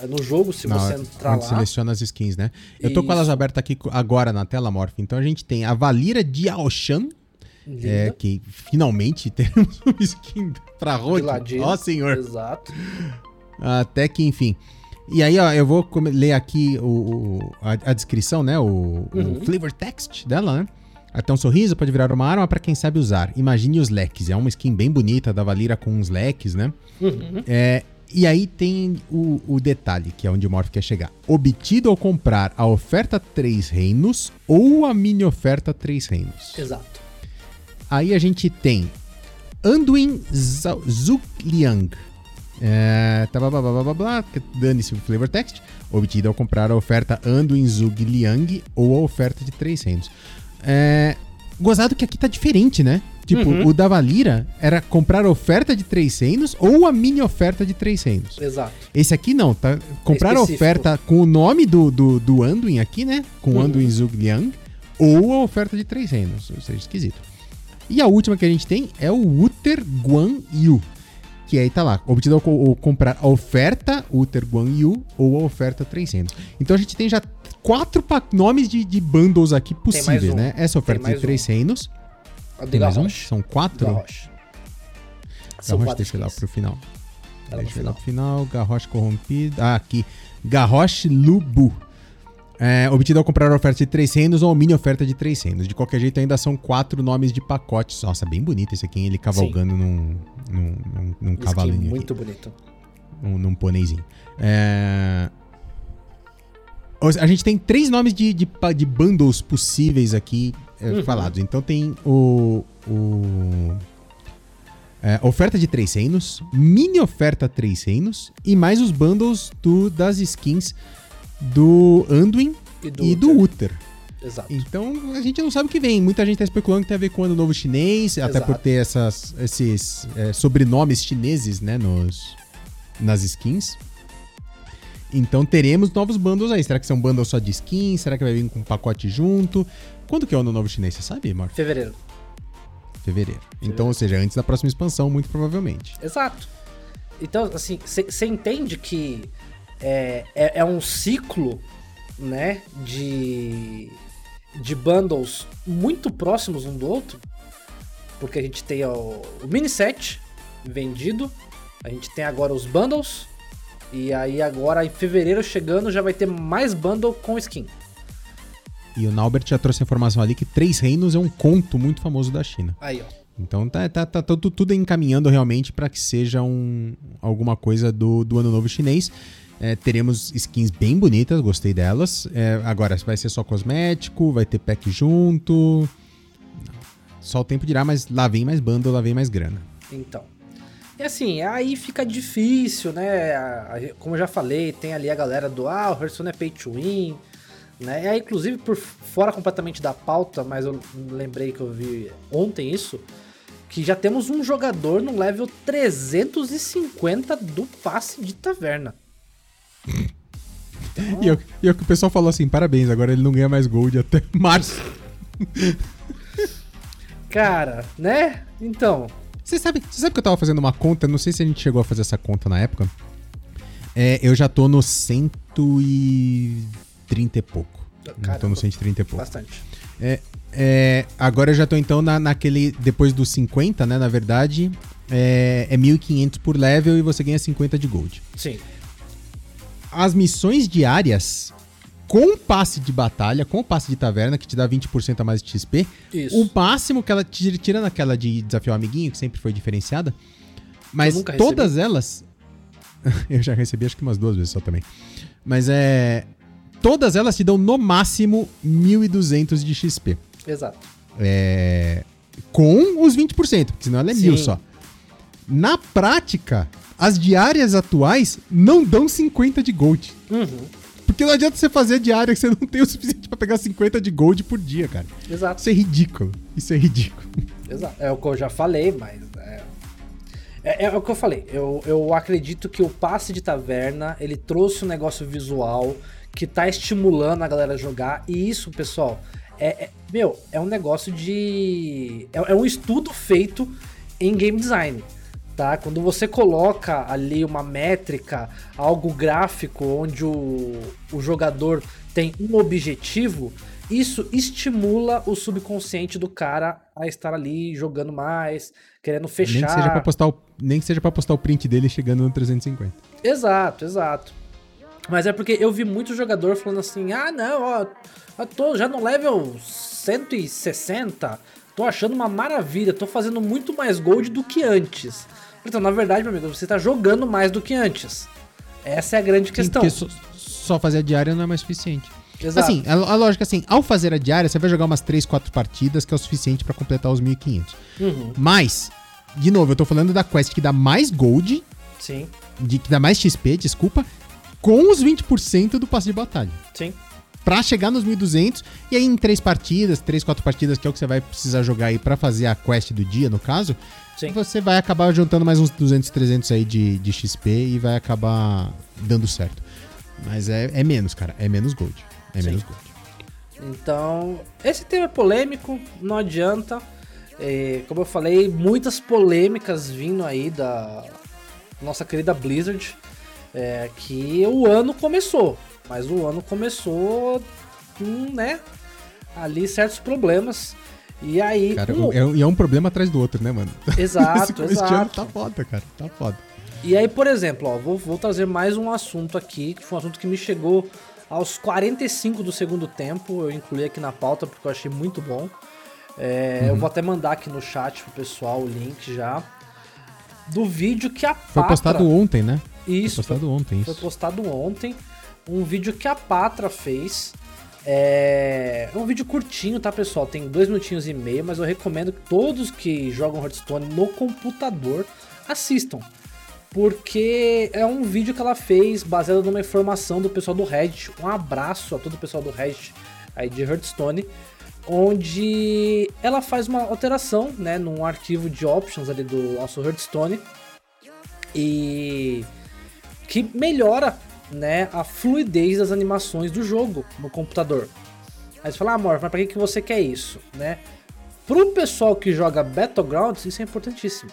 Eh, No jogo, se você hora- entrar lá. seleciona as skins, né? Eu tô com elas Isso. abertas aqui agora na tela, Morph. Então a gente tem a Valira de Aoshan, Linda. é, que finalmente temos uma skin pra Rogue. Ó, senhor. Exato. Até que, enfim. E aí, ó, eu vou ler aqui o, o- a, a descrição, né? O, o Uhum. flavor text dela, né? Até um sorriso pode virar uma arma pra quem sabe usar. Imagine os leques. É uma skin bem bonita da Valira com uns leques, né? Uhum. É, e aí tem o, o detalhe, que é onde o Morph quer chegar. Obtido ao comprar a oferta 3 reinos ou a mini oferta 3 reinos. Exato. Aí a gente tem Anduin Zugliang. É, tá, blá, blá, blá, blá, blá, dane-se o flavor text. Obtido ao comprar a oferta Anduin Zugliang ou a oferta de 3 reinos. É, gozado que aqui tá diferente, né? Tipo, Uhum. o da Valira era comprar oferta de 3 reinos ou a mini oferta de 3 reinos. Exato. Esse aqui não, tá? Comprar específico. oferta com o nome do, do, do Anduin aqui, né? Com Uhum. Anduin Zugliang ou a oferta de 3 reinos. Ou seja, esquisito. E a última que a gente tem é o Uter Guan Yu. Que aí tá lá, obtido ao, ao comprar a oferta Uter Guan Yu ou a oferta 3 reinos. Então a gente tem já quatro nomes de, de bundles aqui possíveis, um. né? Essa oferta de mais 3 reinos. Tem mais um? São quatro? Garrosh. São Garrosh deixa eu lá skins. pro final. No Deixa eu pro final. Garrosh corrompido. Ah, aqui. Garrosh Lubu. É, obtido ao comprar a oferta de 3 reinos ou a mini oferta de 3 reinos. De qualquer jeito, ainda são quatro nomes de pacotes. Nossa, bem bonito esse aqui, hein? ele cavalgando num, num, num, num Skin cavalinho. aqui. muito bonito. Um, num pôneizinho. É... A gente tem três nomes de, de, de bundles possíveis aqui é, uhum. falados. Então tem o. o é, oferta de três reinos, mini oferta três reinos e mais os bundles do, das skins do Anduin e do, e do Uther. Exato. Então a gente não sabe o que vem. Muita gente tá especulando que tem a ver com o ano novo chinês, Exato. até por ter essas, esses é, sobrenomes chineses, né, nos, nas skins. Então teremos novos bundles aí. Será que são bundles só de skins? Será que vai vir com um pacote junto? Quando que é o ano novo chinês, você sabe, Marco? Fevereiro. Fevereiro. Então, ou seja, antes da próxima expansão, muito provavelmente. Exato. Então, assim, você entende que é, é, é, um ciclo, né, de, de bundles muito próximos um do outro. Porque a gente tem o, o mini set vendido, a gente tem agora os bundles, e aí agora em fevereiro chegando já vai ter mais bundle com skin. E o Naubert já trouxe a informação ali que Três Reinos é um conto muito famoso da China. Aí, ó. Então tá, tá, tá tudo, tudo encaminhando realmente para que seja um, alguma coisa do, do Ano Novo Chinês. É, teremos skins bem bonitas, gostei delas. É, agora, vai ser só cosmético, vai ter pack junto. Só o tempo dirá, mas lá vem mais bundle, lá vem mais grana. Então. E assim, aí fica difícil, né? Como eu já falei, tem ali a galera do ah, o Hearthstone é pay to win. Né? E aí, inclusive, por fora completamente da pauta, mas eu lembrei que eu vi ontem isso, que já temos um jogador no level 350 do passe de taverna. Então... E, eu, e o pessoal falou assim, parabéns, agora ele não ganha mais gold até março. Cara, né? Então... Você sabe, você sabe que eu tava fazendo uma conta, não sei se a gente chegou a fazer essa conta na época. É, eu já tô no 120 130 e pouco. Caramba, tô no 130 e pouco. Bastante. É, é, agora eu já tô então na, naquele. Depois dos 50, né? Na verdade, é, é 1.500 por level e você ganha 50 de gold. Sim. As missões diárias, com passe de batalha, com passe de taverna, que te dá 20% a mais de XP. Isso. O máximo que ela tira, tira naquela de desafio amiguinho, que sempre foi diferenciada. Mas todas recebi. elas. eu já recebi acho que umas duas vezes só também. Mas é. Todas elas te dão no máximo 1.200 de XP. Exato. É... Com os 20%, porque senão ela é Sim. mil só. Na prática, as diárias atuais não dão 50 de gold. Uhum. Porque não adianta você fazer diária que você não tem o suficiente para pegar 50 de gold por dia, cara. Exato. Isso é ridículo. Isso é ridículo. Exato. É o que eu já falei, mas. É, é, é o que eu falei. Eu, eu acredito que o passe de taverna ele trouxe um negócio visual que tá estimulando a galera a jogar. E isso, pessoal, é, é meu, é um negócio de. É, é, um estudo feito em game design. Tá? Quando você coloca ali uma métrica, algo gráfico, onde o, o jogador tem um objetivo, isso estimula o subconsciente do cara a estar ali jogando mais, querendo fechar. Nem que seja pra postar o, nem que seja pra postar o print dele chegando no 350. Exato, exato. Mas é porque eu vi muito jogador falando assim: ah, não, ó, eu tô já no level 160, tô achando uma maravilha, tô fazendo muito mais gold do que antes. Então, na verdade, meu amigo, você tá jogando mais do que antes. Essa é a grande questão. Porque só, só fazer a diária não é mais suficiente. Exato. Assim, a, a, lógica assim, ao fazer a diária, você vai jogar umas 3, 4 partidas, que é o suficiente para completar os 1500. Uhum. Mas, de novo, eu tô falando da quest que dá mais gold. Sim. De, que dá mais XP, desculpa com os 20% do passe de batalha. Sim. Pra chegar nos 1200, e aí em três partidas, três, quatro partidas, que é o que você vai precisar jogar aí pra fazer a quest do dia, no caso, Sim. você vai acabar juntando mais uns 200, 300 aí de, de XP e vai acabar dando certo. Mas é, é menos, cara, é menos gold. É Sim. menos gold. Então, esse tema é polêmico, não adianta. É, como eu falei, muitas polêmicas vindo aí da nossa querida Blizzard é, que o ano começou, mas o ano começou com, né, ali certos problemas. E aí. Cara, um... é, é um problema atrás do outro, né, mano? Exato, esse, exato. Ano tá foda, cara. Tá foda. E aí, por exemplo, ó, vou, vou trazer mais um assunto aqui, que foi um assunto que me chegou aos 45 do segundo tempo. Eu incluí aqui na pauta porque eu achei muito bom. É, uhum. Eu vou até mandar aqui no chat pro pessoal o link já. do vídeo que a Foi Patra... postado ontem, né? Isso, Foi postado ontem, foi isso. postado ontem um vídeo que a Patra fez. É um vídeo curtinho, tá, pessoal? Tem dois minutinhos e meio, mas eu recomendo que todos que jogam Hearthstone no computador assistam. Porque é um vídeo que ela fez baseado numa informação do pessoal do Reddit. Um abraço a todo o pessoal do Reddit aí de Hearthstone. Onde ela faz uma alteração, né, num arquivo de options ali do nosso Hearthstone. E que melhora né, a fluidez das animações do jogo no computador. Aí você fala, ah, amor, mas pra que, que você quer isso? Né? Pro pessoal que joga Battlegrounds, isso é importantíssimo.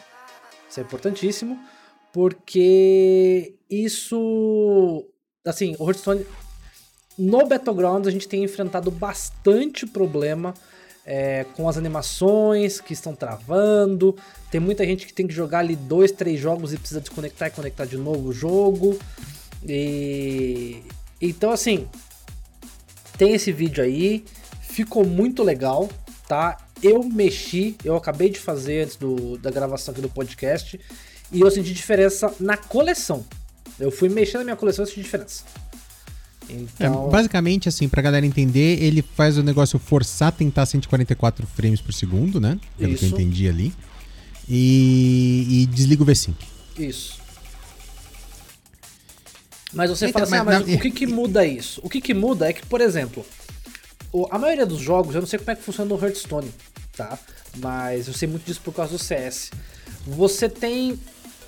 Isso é importantíssimo, porque isso. Assim, o Hearthstone. No Battlegrounds a gente tem enfrentado bastante problema é, com as animações que estão travando. Tem muita gente que tem que jogar ali dois, três jogos e precisa desconectar e conectar de novo o jogo. E então assim, tem esse vídeo aí, ficou muito legal, tá? Eu mexi, eu acabei de fazer antes do, da gravação aqui do podcast e eu senti diferença na coleção. Eu fui mexer na minha coleção e senti diferença. Então... É, basicamente, assim, pra galera entender, ele faz o negócio forçar tentar 144 frames por segundo, né? Pelo Isso. que eu entendi ali. E, e desliga o V5. Isso. Mas você então, fala assim, mas, ah, mas não... o que, que muda isso? O que, que muda é que, por exemplo, a maioria dos jogos, eu não sei como é que funciona no Hearthstone, tá? Mas eu sei muito disso por causa do CS. Você tem.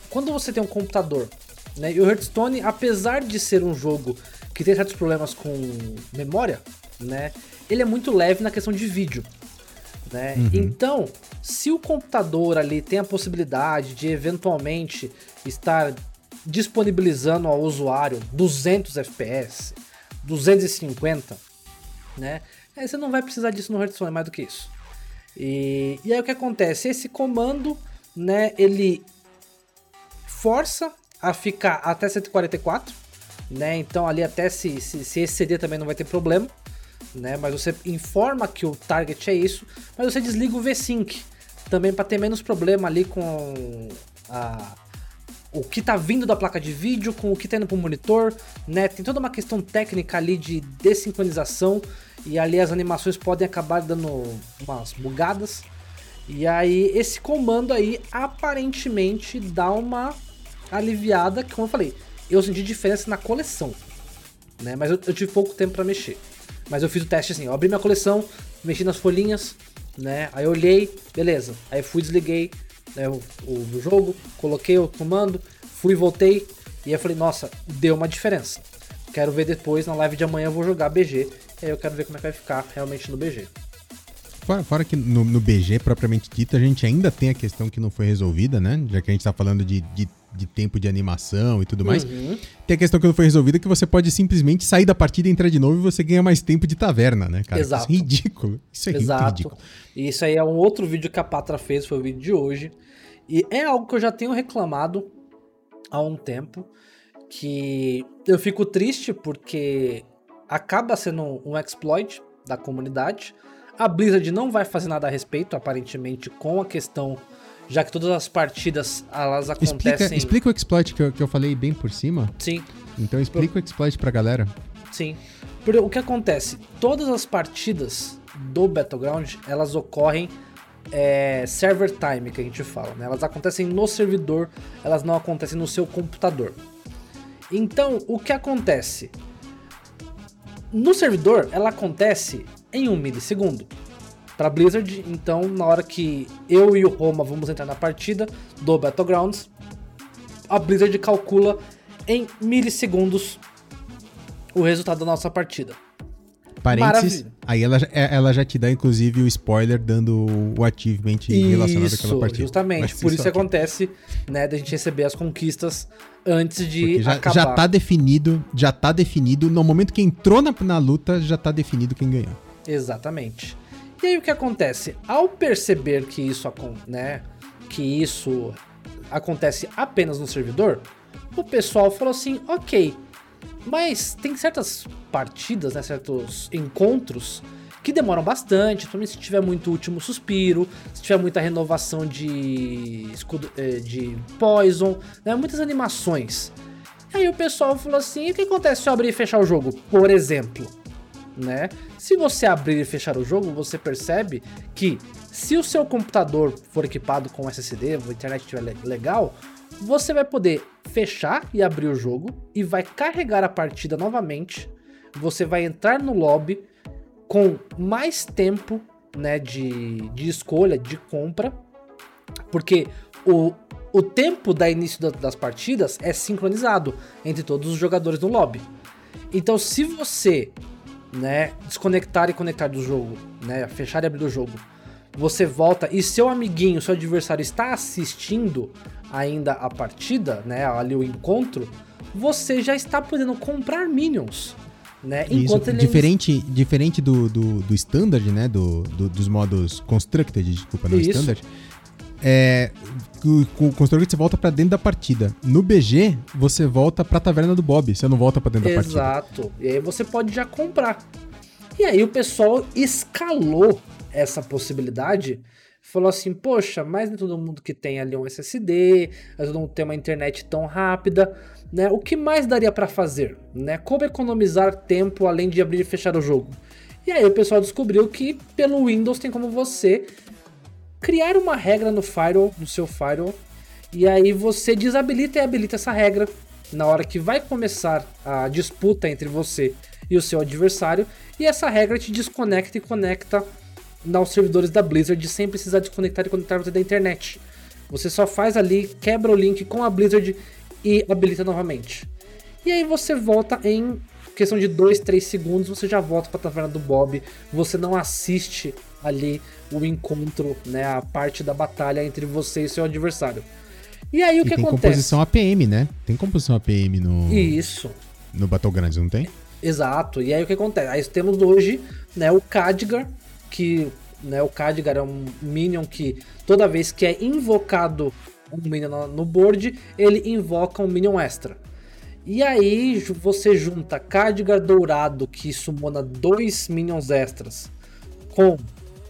Quando você tem um computador, né? E o Hearthstone, apesar de ser um jogo que tem certos problemas com memória, né? Ele é muito leve na questão de vídeo. Né? Uhum. Então, se o computador ali tem a possibilidade de eventualmente estar disponibilizando ao usuário 200 FPS, 250, né? Aí você não vai precisar disso no Hearthstone, mais do que isso. E, e aí o que acontece? Esse comando, né, ele força a ficar até 144, né? Então ali até se, se, se exceder também não vai ter problema, né? Mas você informa que o target é isso, mas você desliga o V-Sync também para ter menos problema ali com a o que tá vindo da placa de vídeo com o que tá indo pro monitor, né? Tem toda uma questão técnica ali de desincronização e ali as animações podem acabar dando umas bugadas. E aí esse comando aí aparentemente dá uma aliviada, que como eu falei, eu senti diferença na coleção, né? Mas eu, eu tive pouco tempo para mexer. Mas eu fiz o teste assim, eu abri minha coleção, mexi nas folhinhas, né? Aí eu olhei, beleza. Aí fui, desliguei, né, o, o, jogo, coloquei o comando, fui voltei, e eu falei, nossa, deu uma diferença. Quero ver depois, na live de amanhã eu vou jogar BG, e aí eu quero ver como é que vai ficar realmente no BG. Fora, fora que no, no, BG, propriamente dito, a gente ainda tem a questão que não foi resolvida, né? Já que a gente tá falando de, de, de tempo de animação e tudo mais. Uhum. Tem a questão que não foi resolvida que você pode simplesmente sair da partida e entrar de novo e você ganha mais tempo de taverna, né, cara? Exato. Isso é ridículo. Isso é Exato. ridículo. E isso aí é um outro vídeo que a Patra fez, foi o vídeo de hoje. E é algo que eu já tenho reclamado há um tempo, que eu fico triste porque acaba sendo um exploit da comunidade. A Blizzard não vai fazer nada a respeito, aparentemente, com a questão, já que todas as partidas elas acontecem. Explica, explica o exploit que eu, que eu falei bem por cima. Sim. Então explica Por... o exploit pra galera. Sim. Porque o que acontece? Todas as partidas do Battleground elas ocorrem é, server time que a gente fala, né? Elas acontecem no servidor, elas não acontecem no seu computador. Então, o que acontece? No servidor, ela acontece em um milissegundo. Para Blizzard, então, na hora que eu e o Roma vamos entrar na partida do Battlegrounds, a Blizzard calcula em milissegundos o resultado da nossa partida parênteses, Maravilha. aí ela, é, ela já te dá, inclusive, o spoiler dando o achievement isso, relacionado àquela partida. justamente. Por isso que acontece, né, da gente receber as conquistas antes de já, acabar. Já tá definido, já tá definido, no momento que entrou na, na luta, já tá definido quem ganhou. Exatamente. E aí o que acontece? Ao perceber que isso, né, que isso acontece apenas no servidor, o pessoal falou assim, ok, mas tem certas partidas, né, certos encontros que demoram bastante, principalmente se tiver muito último suspiro, se tiver muita renovação de escudo, eh, de Poison, né? Muitas animações. Aí o pessoal falou assim: o que acontece se eu abrir e fechar o jogo? Por exemplo, né? Se você abrir e fechar o jogo, você percebe que se o seu computador for equipado com SSD, a internet estiver legal, você vai poder fechar e abrir o jogo e vai carregar a partida novamente. Você vai entrar no lobby com mais tempo né, de, de escolha, de compra, porque o, o tempo da início das partidas é sincronizado entre todos os jogadores no lobby. Então, se você né, desconectar e conectar do jogo, né, fechar e abrir do jogo, você volta e seu amiguinho, seu adversário está assistindo ainda a partida, né, ali o encontro, você já está podendo comprar minions. Né? Enquanto Isso, diferente, diferente do, do, do standard, né? Do, do, dos modos constructed, desculpa, não Isso. standard. É, o constructed você volta para dentro da partida. No BG, você volta pra taverna do Bob, você não volta para dentro Exato. da partida. Exato. E aí você pode já comprar. E aí o pessoal escalou essa possibilidade falou assim: Poxa, mas nem todo mundo que tem ali um SSD, mas mundo tem uma internet tão rápida, né? O que mais daria para fazer, né? Como economizar tempo além de abrir e fechar o jogo? E aí o pessoal descobriu que pelo Windows tem como você criar uma regra no firewall, no seu firewall, e aí você desabilita e habilita essa regra na hora que vai começar a disputa entre você e o seu adversário, e essa regra te desconecta e conecta aos servidores da Blizzard sem precisar desconectar e conectar você da internet. Você só faz ali, quebra o link com a Blizzard e habilita novamente. E aí você volta em questão de 2, 3 segundos, você já volta para a taverna do Bob, você não assiste ali o encontro, né, a parte da batalha entre você e seu adversário. E aí o e que tem acontece? Tem composição APM, né? Tem composição APM no Isso. No Battlegrounds, não tem? Exato. E aí o que acontece? Aí temos hoje, né, o Khadgar, que né, o Khadgar é um minion que toda vez que é invocado um minion no board, ele invoca um minion extra. E aí você junta Khadgar dourado que sumona dois minions extras com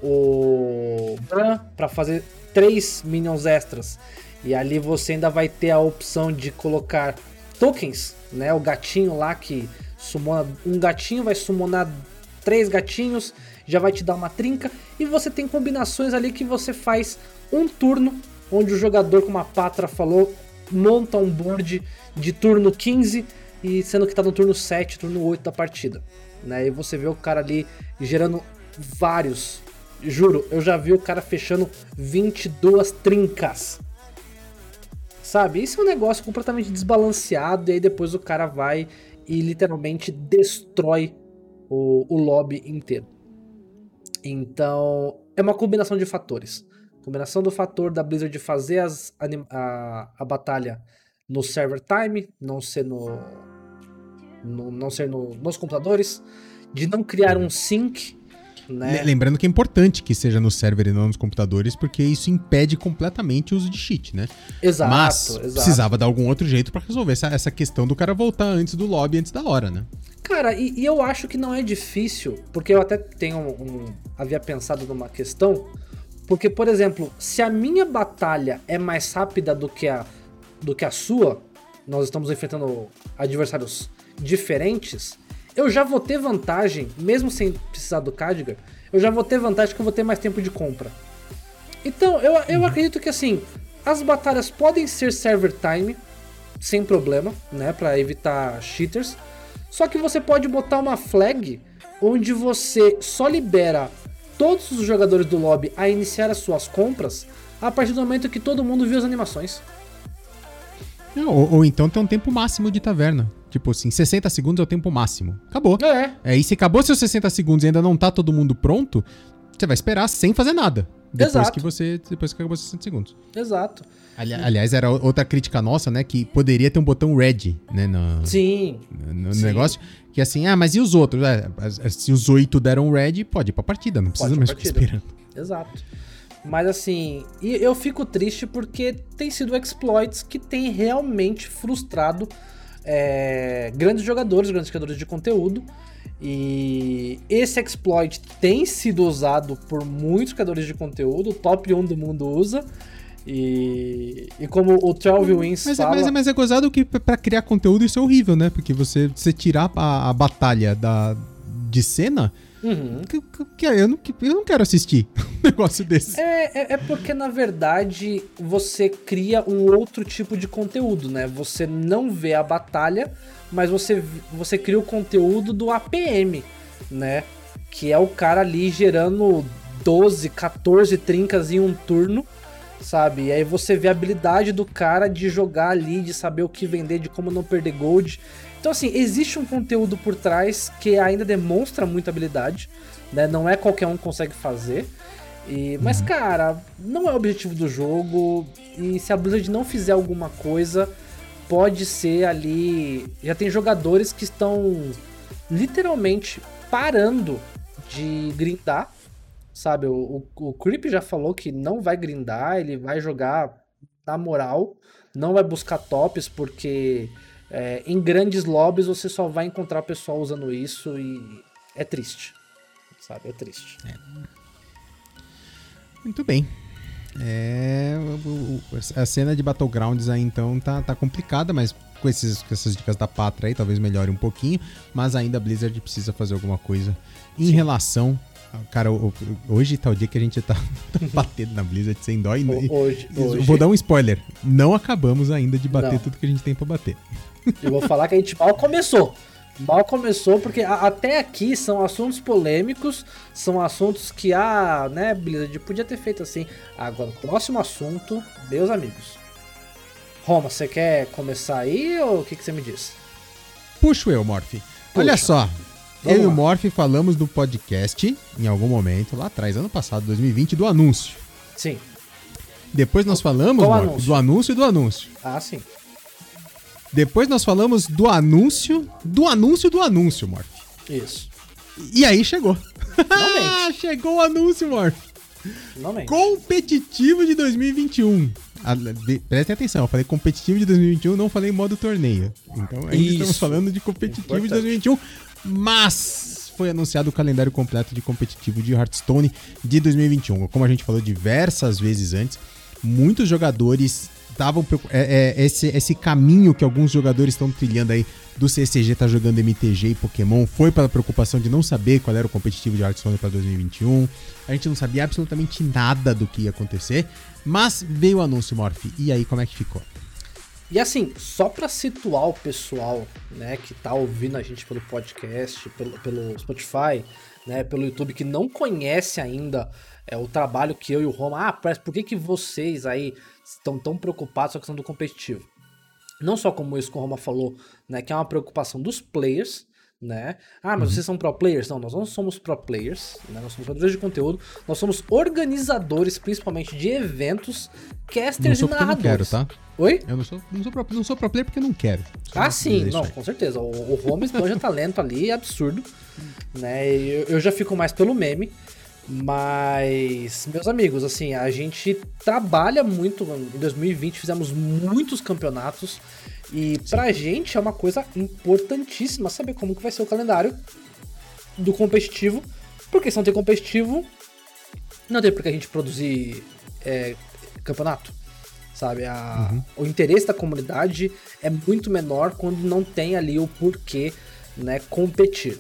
o Bran para fazer três minions extras. E ali você ainda vai ter a opção de colocar tokens, né? O gatinho lá que sumona um gatinho vai summonar três gatinhos já vai te dar uma trinca. E você tem combinações ali que você faz um turno, onde o jogador, como a Patra falou, monta um board de turno 15, e sendo que está no turno 7, turno 8 da partida. Né? E você vê o cara ali gerando vários. Juro, eu já vi o cara fechando 22 trincas. Sabe? Isso é um negócio completamente desbalanceado, e aí depois o cara vai e literalmente destrói o, o lobby inteiro. Então, é uma combinação de fatores. Combinação do fator da Blizzard de fazer as, a, a batalha no server time, não ser no, no não ser no, nos computadores, de não criar um sync. Né? Lembrando que é importante que seja no server e não nos computadores, porque isso impede completamente o uso de cheat, né? Exato. Mas exato. precisava dar algum outro jeito para resolver essa, essa questão do cara voltar antes do lobby, antes da hora, né? Cara, e, e, eu acho que não é difícil, porque eu até tenho um, um, havia pensado numa questão, porque por exemplo, se a minha batalha é mais rápida do que a do que a sua, nós estamos enfrentando adversários diferentes, eu já vou ter vantagem, mesmo sem precisar do Khadgar, eu já vou ter vantagem que eu vou ter mais tempo de compra. Então, eu, eu uhum. acredito que assim, as batalhas podem ser server time, sem problema, né, para evitar cheaters. Só que você pode botar uma flag onde você só libera todos os jogadores do lobby a iniciar as suas compras a partir do momento que todo mundo viu as animações. ou, ou, então tem um tempo máximo de taverna. Tipo assim, 60 segundos é o tempo máximo. Acabou. É. Aí se acabou seus 60 segundos e ainda não tá todo mundo pronto, você vai esperar sem fazer nada. Depois Exato. que você. Depois que acabou os 60 segundos. Exato. Ali, aliás, era outra crítica nossa, né? Que poderia ter um botão red, né? No, sim. No, sim. negócio. Que assim, ah, mas e os outros? É, se os oito deram red, pode ir pra partida, não precisa mais ficar esperando. Exato. Mas assim, eu fico triste porque tem sido exploits que tem realmente frustrado é, grandes jogadores, grandes criadores de conteúdo. E esse exploit tem sido usado por muitos criadores de conteúdo, o top 1 do mundo usa. E, e como o 12 Wins Mas, é- fala... mas, é- mas é gozado que p- pra criar conteúdo isso é horrível, né? Porque você, você tirar a, a batalha da, de cena, Uhum. que, que- eu, não, que- eu não quero assistir um negócio desse. É, é, é porque, na verdade, você cria um outro tipo de conteúdo, né? Você não vê a batalha, mas você, você cria o conteúdo do APM, né? Que é o cara ali gerando 12, 14 trincas em um turno, sabe? E aí você vê a habilidade do cara de jogar ali, de saber o que vender, de como não perder gold. Então, assim, existe um conteúdo por trás que ainda demonstra muita habilidade, né? Não é qualquer um que consegue fazer. E, mas, cara, não é o objetivo do jogo. E se a Blizzard não fizer alguma coisa, pode ser ali. Já tem jogadores que estão literalmente parando de grindar. Sabe, o, o, o Creep já falou que não vai grindar, ele vai jogar na moral, não vai buscar tops, porque é, em grandes lobbies você só vai encontrar pessoal usando isso e é triste. Sabe, é triste. Muito bem. É, a cena de Battlegrounds aí então tá, tá complicada, mas com, esses, com essas dicas da Patra aí talvez melhore um pouquinho, mas ainda a Blizzard precisa fazer alguma coisa em relação. Cara, hoje tá o dia que a gente tá, tá batendo na Blizzard sem dó e, Hoje, hoje. Vou dar um spoiler. Não acabamos ainda de bater Não. tudo que a gente tem pra bater. Eu vou falar que a gente mal começou. Mal começou, porque a- até aqui são assuntos polêmicos, são assuntos que, ah, né, Blizzard podia ter feito assim. Agora, próximo assunto, meus amigos. Roma, você quer começar aí ou o que, que você me diz? Puxo eu, Morph. Olha só. Vamos eu e o. Morph falamos do podcast, em algum momento, lá atrás, ano passado, 2020, do anúncio. Sim. Depois nós falamos, Morph, anúncio? do anúncio e do anúncio. Ah, sim. Depois nós falamos do anúncio, do anúncio do anúncio, Morph. Isso. E aí chegou. Finalmente. chegou o anúncio, Morph. Finalmente. Competitivo de 2021. Ah, de- Prestem atenção, eu falei competitivo de 2021, não falei modo torneio. Então ainda Isso. estamos falando de competitivo de Importante. 2021, mas foi anunciado o calendário completo de competitivo de Hearthstone de 2021. Como a gente falou diversas vezes antes, muitos jogadores estavam é, é, esse, esse caminho que alguns jogadores estão trilhando aí do CCG tá jogando MTG e Pokémon foi pela preocupação de não saber qual era o competitivo de Hearthstone para 2021. A gente não sabia absolutamente nada do que ia acontecer, mas veio o anúncio Morph. E aí como é que ficou? E assim, só pra situar o pessoal, né, que tá ouvindo a gente pelo podcast, pelo, pelo Spotify, né, pelo YouTube, que não conhece ainda é, o trabalho que eu e o Roma. Ah, por que, que vocês aí estão tão preocupados com a questão do competitivo? Não só como isso que o Roma falou, né, que é uma preocupação dos players, né? Ah, mas vocês são pro players? Não, nós não somos pro players, né? Nós somos produtores de conteúdo, nós somos organizadores, principalmente de eventos, Não casters sou e porque eu não narradores. quero, tá? Oi? Eu não sou, não sou, pro, não sou pro player porque eu não quero. Só Ah, sim, não, com certeza. O, o Roma explode talento ali, absurdo. Né? Eu, eu já fico mais pelo meme. Mas, meus amigos, assim, a gente trabalha muito. Em 2020 fizemos muitos campeonatos. E pra gente é uma coisa importantíssima saber como que vai ser o calendário do competitivo. Porque se não tem competitivo, não tem por que a gente produzir é, campeonato. Sabe? A- O interesse da comunidade é muito menor quando não tem ali o porquê né, competir.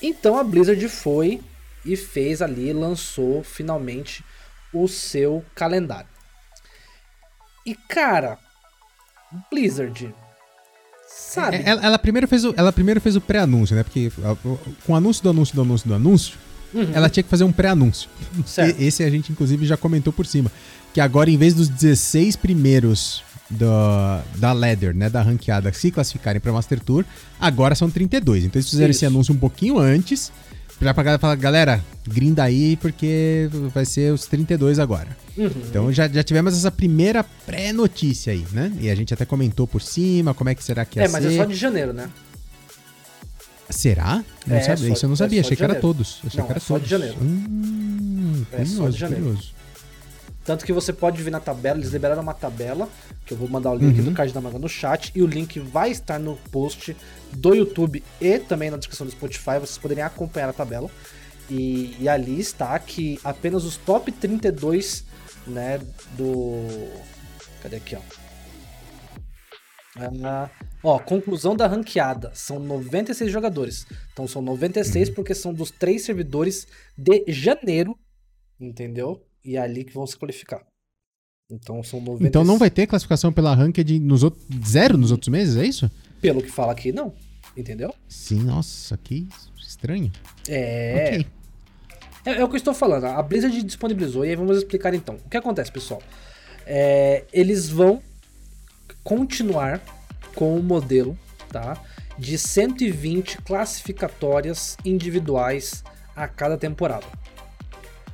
Então a Blizzard foi e fez ali, lançou finalmente o seu calendário. E cara, Blizzard, sabe? É, Ela, ela primeiro fez o, ela primeiro fez o pré-anúncio, né? Porque com o anúncio do anúncio do anúncio do anúncio, ela tinha que fazer um pré-anúncio. Uhum. Esse a gente, inclusive, já comentou por cima. Que agora, em vez dos 16 primeiros do, da ladder, né? Da ranqueada, se classificarem pra Master Tour, agora são 32. Então eles fizeram Isso. esse anúncio um pouquinho antes. Já pra galera falar, galera, grinda aí, porque vai ser os 32 agora. Uhum. Então já, já tivemos essa primeira pré-notícia aí, né? E a gente até comentou por cima como é que será que ia É, mas ser. é só de janeiro, né? Será? Não É, sabia. só- Isso eu não é sabia, achei de que era todos. Achei Não, que era é só de todos. janeiro. Hum, É só de janeiro. curioso. Tanto que você pode ver na tabela, eles liberaram uma tabela, que eu vou mandar o link Uhum. do card da manga no chat, e o link vai estar no post do YouTube e também na descrição do Spotify, vocês poderem acompanhar a tabela. E, e ali está que apenas os top 32, né, do... Cadê aqui, ó? Ah, ó, conclusão da ranqueada. São 96 jogadores. Então são 96 porque são dos três servidores de janeiro, entendeu? E é ali que vão se qualificar. Então são 96. Então não vai ter classificação pela ranked nos outros, zero nos outros meses, é isso? Pelo que fala aqui, não. Entendeu? Sim, nossa, que estranho. É. Ok. É, é o que eu estou falando. A Blizzard disponibilizou e aí vamos explicar então. O que acontece, pessoal? É, eles vão continuar com o modelo, tá? De 120 classificatórias individuais a cada temporada.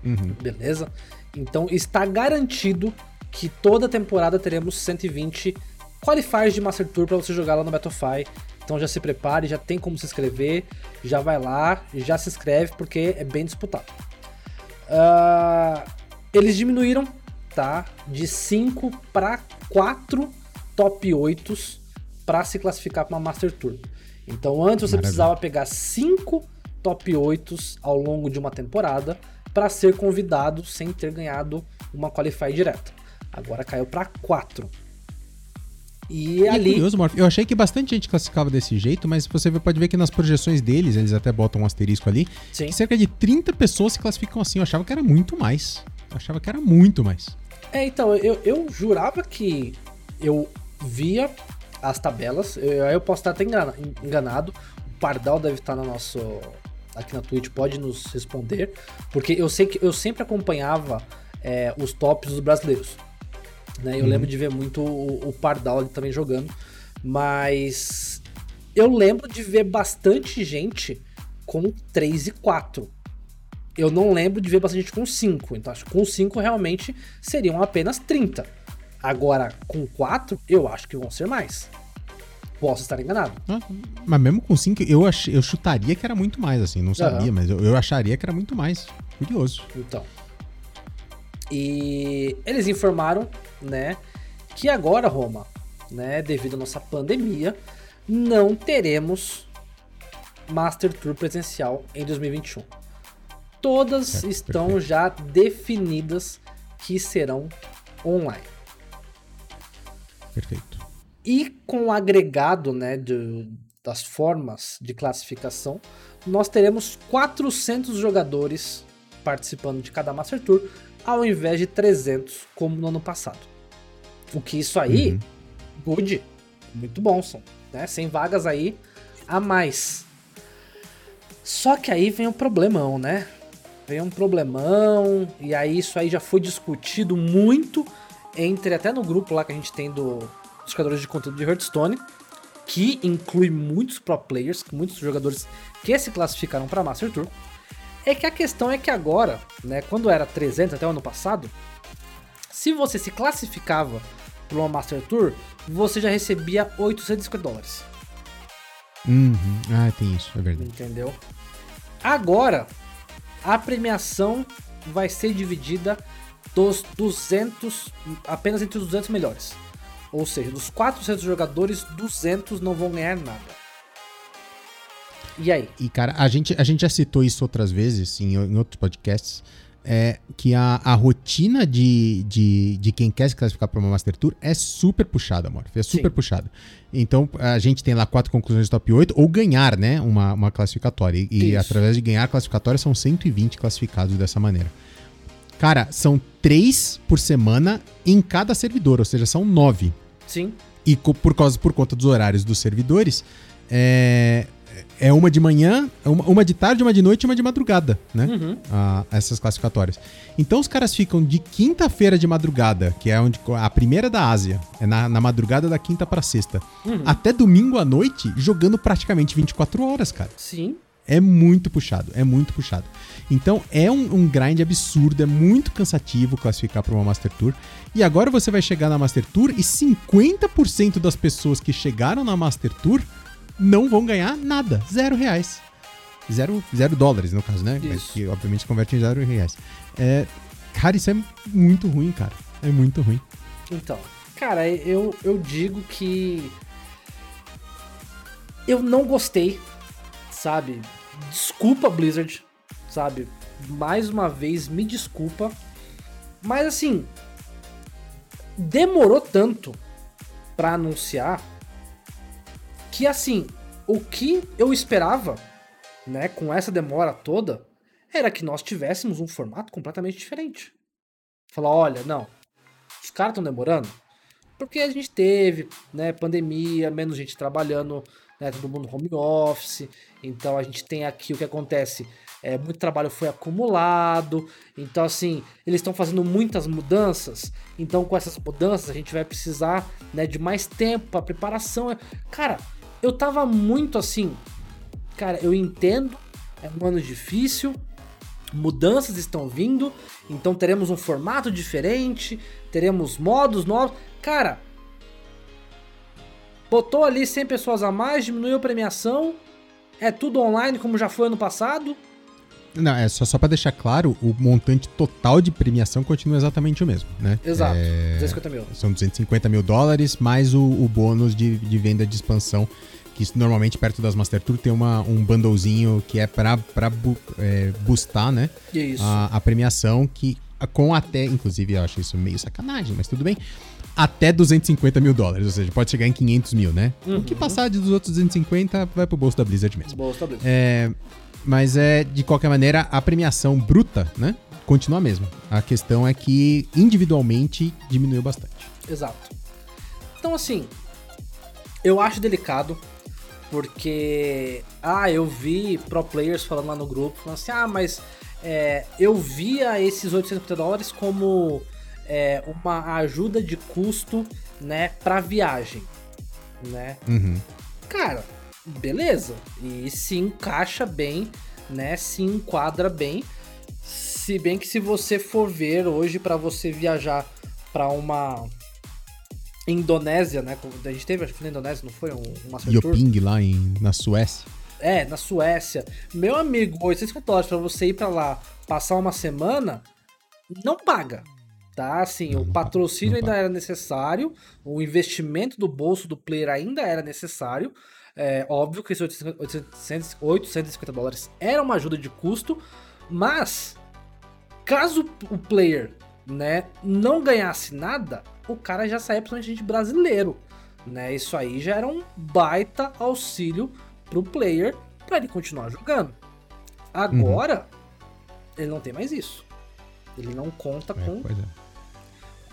Uhum. Beleza? Então está garantido que toda temporada teremos 120 qualifiers de Master Tour para você jogar lá no Battlefy. Então já se prepare, já tem como se inscrever, já vai lá, já se inscreve porque é bem disputado. Ah, eles diminuíram, tá? De 5 para 4 top 8 para se classificar para uma Master Tour. Então antes você Maravilha. precisava pegar 5 top 8 ao longo de uma temporada para ser convidado sem ter ganhado uma qualify direta. Agora caiu para 4. E, E é ali curioso, Morph. Eu achei que bastante gente classificava desse jeito, mas você pode ver que nas projeções deles, eles até botam um asterisco ali, Sim. cerca de 30 pessoas se classificam assim. Eu achava que era muito mais. Eu achava que era muito mais. É, então, eu, eu jurava que eu via as tabelas, eu, aí eu posso estar até engana- enganado, o Pardal deve estar no nosso. Aqui na Twitch, pode nos responder, porque eu sei que eu sempre acompanhava é, os tops dos brasileiros. Né? Eu lembro de ver muito o, o Pardal ali também jogando, mas eu lembro de ver bastante gente com 3 e 4. Eu não lembro de ver bastante gente com 5. Então acho que com 5 realmente seriam apenas 30. Agora, com 4, eu acho que vão ser mais. Posso estar enganado. Mas mesmo com 5, eu, ach... eu chutaria que era muito mais, assim. Não sabia, mas eu, eu acharia que era muito mais. Curioso. Então. E eles informaram, né, que agora, Roma, né, devido à nossa pandemia, não teremos Master Tour presencial em 2021. Todas Certo, estão perfeito. já definidas que serão online. Perfeito. E com o agregado né, de- das formas de classificação, nós teremos 400 jogadores participando de cada Master Tour, ao invés de 300, como no ano passado. O que isso aí, Uhum. good, muito bom, são, né? 100 vagas aí a mais. Só que aí vem um problemão, né? Vem um problemão, e aí isso aí já foi discutido muito entre até no grupo lá que a gente tem do, dos criadores de conteúdo de Hearthstone, que inclui muitos pro players, muitos jogadores que se classificaram para Master Tour. É que a questão é que agora, né, quando era 300 até o ano passado, se você se classificava para uma Master Tour, você já recebia 850 dólares. Uhum. Ah, tem isso, é verdade. Entendeu? Agora, a premiação vai ser dividida dos 200, apenas entre os 200 melhores. Ou seja, dos 400 jogadores, 200 não vão ganhar nada. E aí? E, cara, a gente, a gente já citou isso outras vezes em, em outros podcasts. É que a, a rotina de, de, de quem quer se classificar para uma Master Tour é super puxada, amor. É super Sim. puxada. Então, a gente tem lá quatro conclusões do top 8, ou ganhar, né? Uma, uma classificatória. E, e através de ganhar a classificatória, são 120 classificados dessa maneira. Cara, são três por semana em cada servidor, ou seja, são nove. Sim, E por, causa, por conta dos horários dos servidores, é, é uma de manhã, uma, uma de tarde, uma de noite e uma de madrugada, né? Uhum. Ah, essas classificatórias. Então os caras ficam de quinta-feira de madrugada, que é onde a primeira da Ásia, é na, na madrugada da quinta pra sexta, Uhum. até domingo à noite, jogando praticamente 24 horas, cara. sim, É muito puxado, é muito puxado. Então é um, um grind absurdo, é muito cansativo classificar para uma Master Tour. E agora você vai chegar na Master Tour e 50% das pessoas que chegaram na Master Tour não vão ganhar nada, zero reais. Zero, zero dólares, no caso, né? Mas que obviamente converte em zero reais. É, Cara, isso é muito ruim, cara. É muito ruim. Então, cara, eu, eu digo que. Eu não gostei, sabe? Desculpa, Blizzard, sabe? Mais uma vez, me desculpa. Mas assim. Demorou tanto pra anunciar que assim, o que eu esperava, né, com essa demora toda, era que nós tivéssemos um formato completamente diferente. Falar, olha, não, os caras estão demorando porque a gente teve, né, pandemia, menos gente trabalhando, né, todo mundo home office, então a gente tem aqui o que acontece, é, muito trabalho foi acumulado, então assim, eles estão fazendo muitas mudanças, então com essas mudanças a gente vai precisar, né, de mais tempo para preparação. Cara, eu tava muito assim, cara, eu entendo, é um ano difícil, mudanças estão vindo, então teremos um formato diferente, teremos modos novos. Cara, botou ali 100 pessoas a mais, diminuiu a premiação, é tudo online como já foi ano passado. Não, é só, só pra deixar claro, o montante total de premiação continua exatamente o mesmo, né? Exato, É, 250 mil. São 250 mil dólares, mais o, o bônus de, de venda de expansão, que normalmente perto das Master Tour tem uma, um bundlezinho que é pra, pra bu, é, boostar, né? Isso. A, a premiação, que com até, inclusive eu acho isso meio sacanagem, mas tudo bem, até 250 mil dólares, ou seja, pode chegar em 500 mil, né? O que passar dos outros 250 vai pro bolso da Blizzard mesmo. Boa, tá bem. É, mas é, de qualquer maneira, a premiação bruta, né? Continua a mesma. A questão é que individualmente diminuiu bastante. Exato. Então, assim, eu acho delicado, porque, ah, eu vi pro players falando lá no grupo, falando assim, ah, mas é, eu via esses 850 dólares como é, uma ajuda de custo, né, pra viagem, né? Uhum. Cara, beleza. E se encaixa bem, né? Se enquadra bem. Se bem que se você for ver hoje pra você viajar pra uma Indonésia, né? A gente teve, acho que foi na Indonésia, não foi? Um, um Tour? Yoping lá em, na Suécia. É, na Suécia. Meu amigo, 850 dólares pra você ir pra lá passar uma semana, não paga. Tá, assim, o não patrocínio não ainda era necessário, o investimento do bolso do player ainda era necessário. É óbvio que esses 850, 800 850 dólares era uma ajuda de custo, mas caso o player né, não ganhasse nada, o cara já saía principalmente de brasileiro. Né? Isso aí já era um baita auxílio pro player para ele continuar jogando. Agora, ele não tem mais isso. Ele não conta É, com.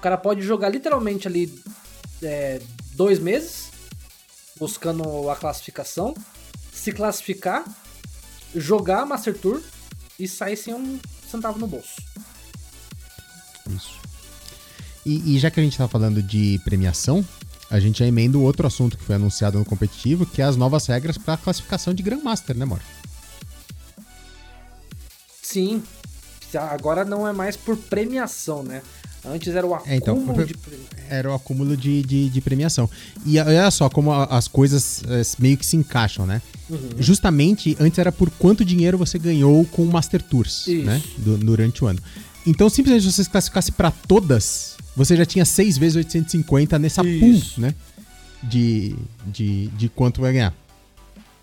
O cara pode jogar literalmente ali é, dois meses, buscando a classificação, se classificar, jogar a Master Tour e sair sem um centavo no bolso. Isso. E, e já que a gente tá falando de premiação, a gente já emenda o outro assunto que foi anunciado no competitivo, que é as novas regras para classificação de Grandmaster, né, Mor? Sim, agora não é mais por premiação, né? Antes era o acúmulo É, então, de prêmio. Era o acúmulo de, de, de premiação. E olha só como as coisas eh, meio que se encaixam, né? Uhum. Justamente, antes era por quanto dinheiro você ganhou com o Master Tours, Isso. né? Du- durante o ano. Então, simplesmente, se você se classificasse pra todas, você já tinha 6 vezes 850 nessa Isso. pool, né? De, de, de quanto vai ganhar.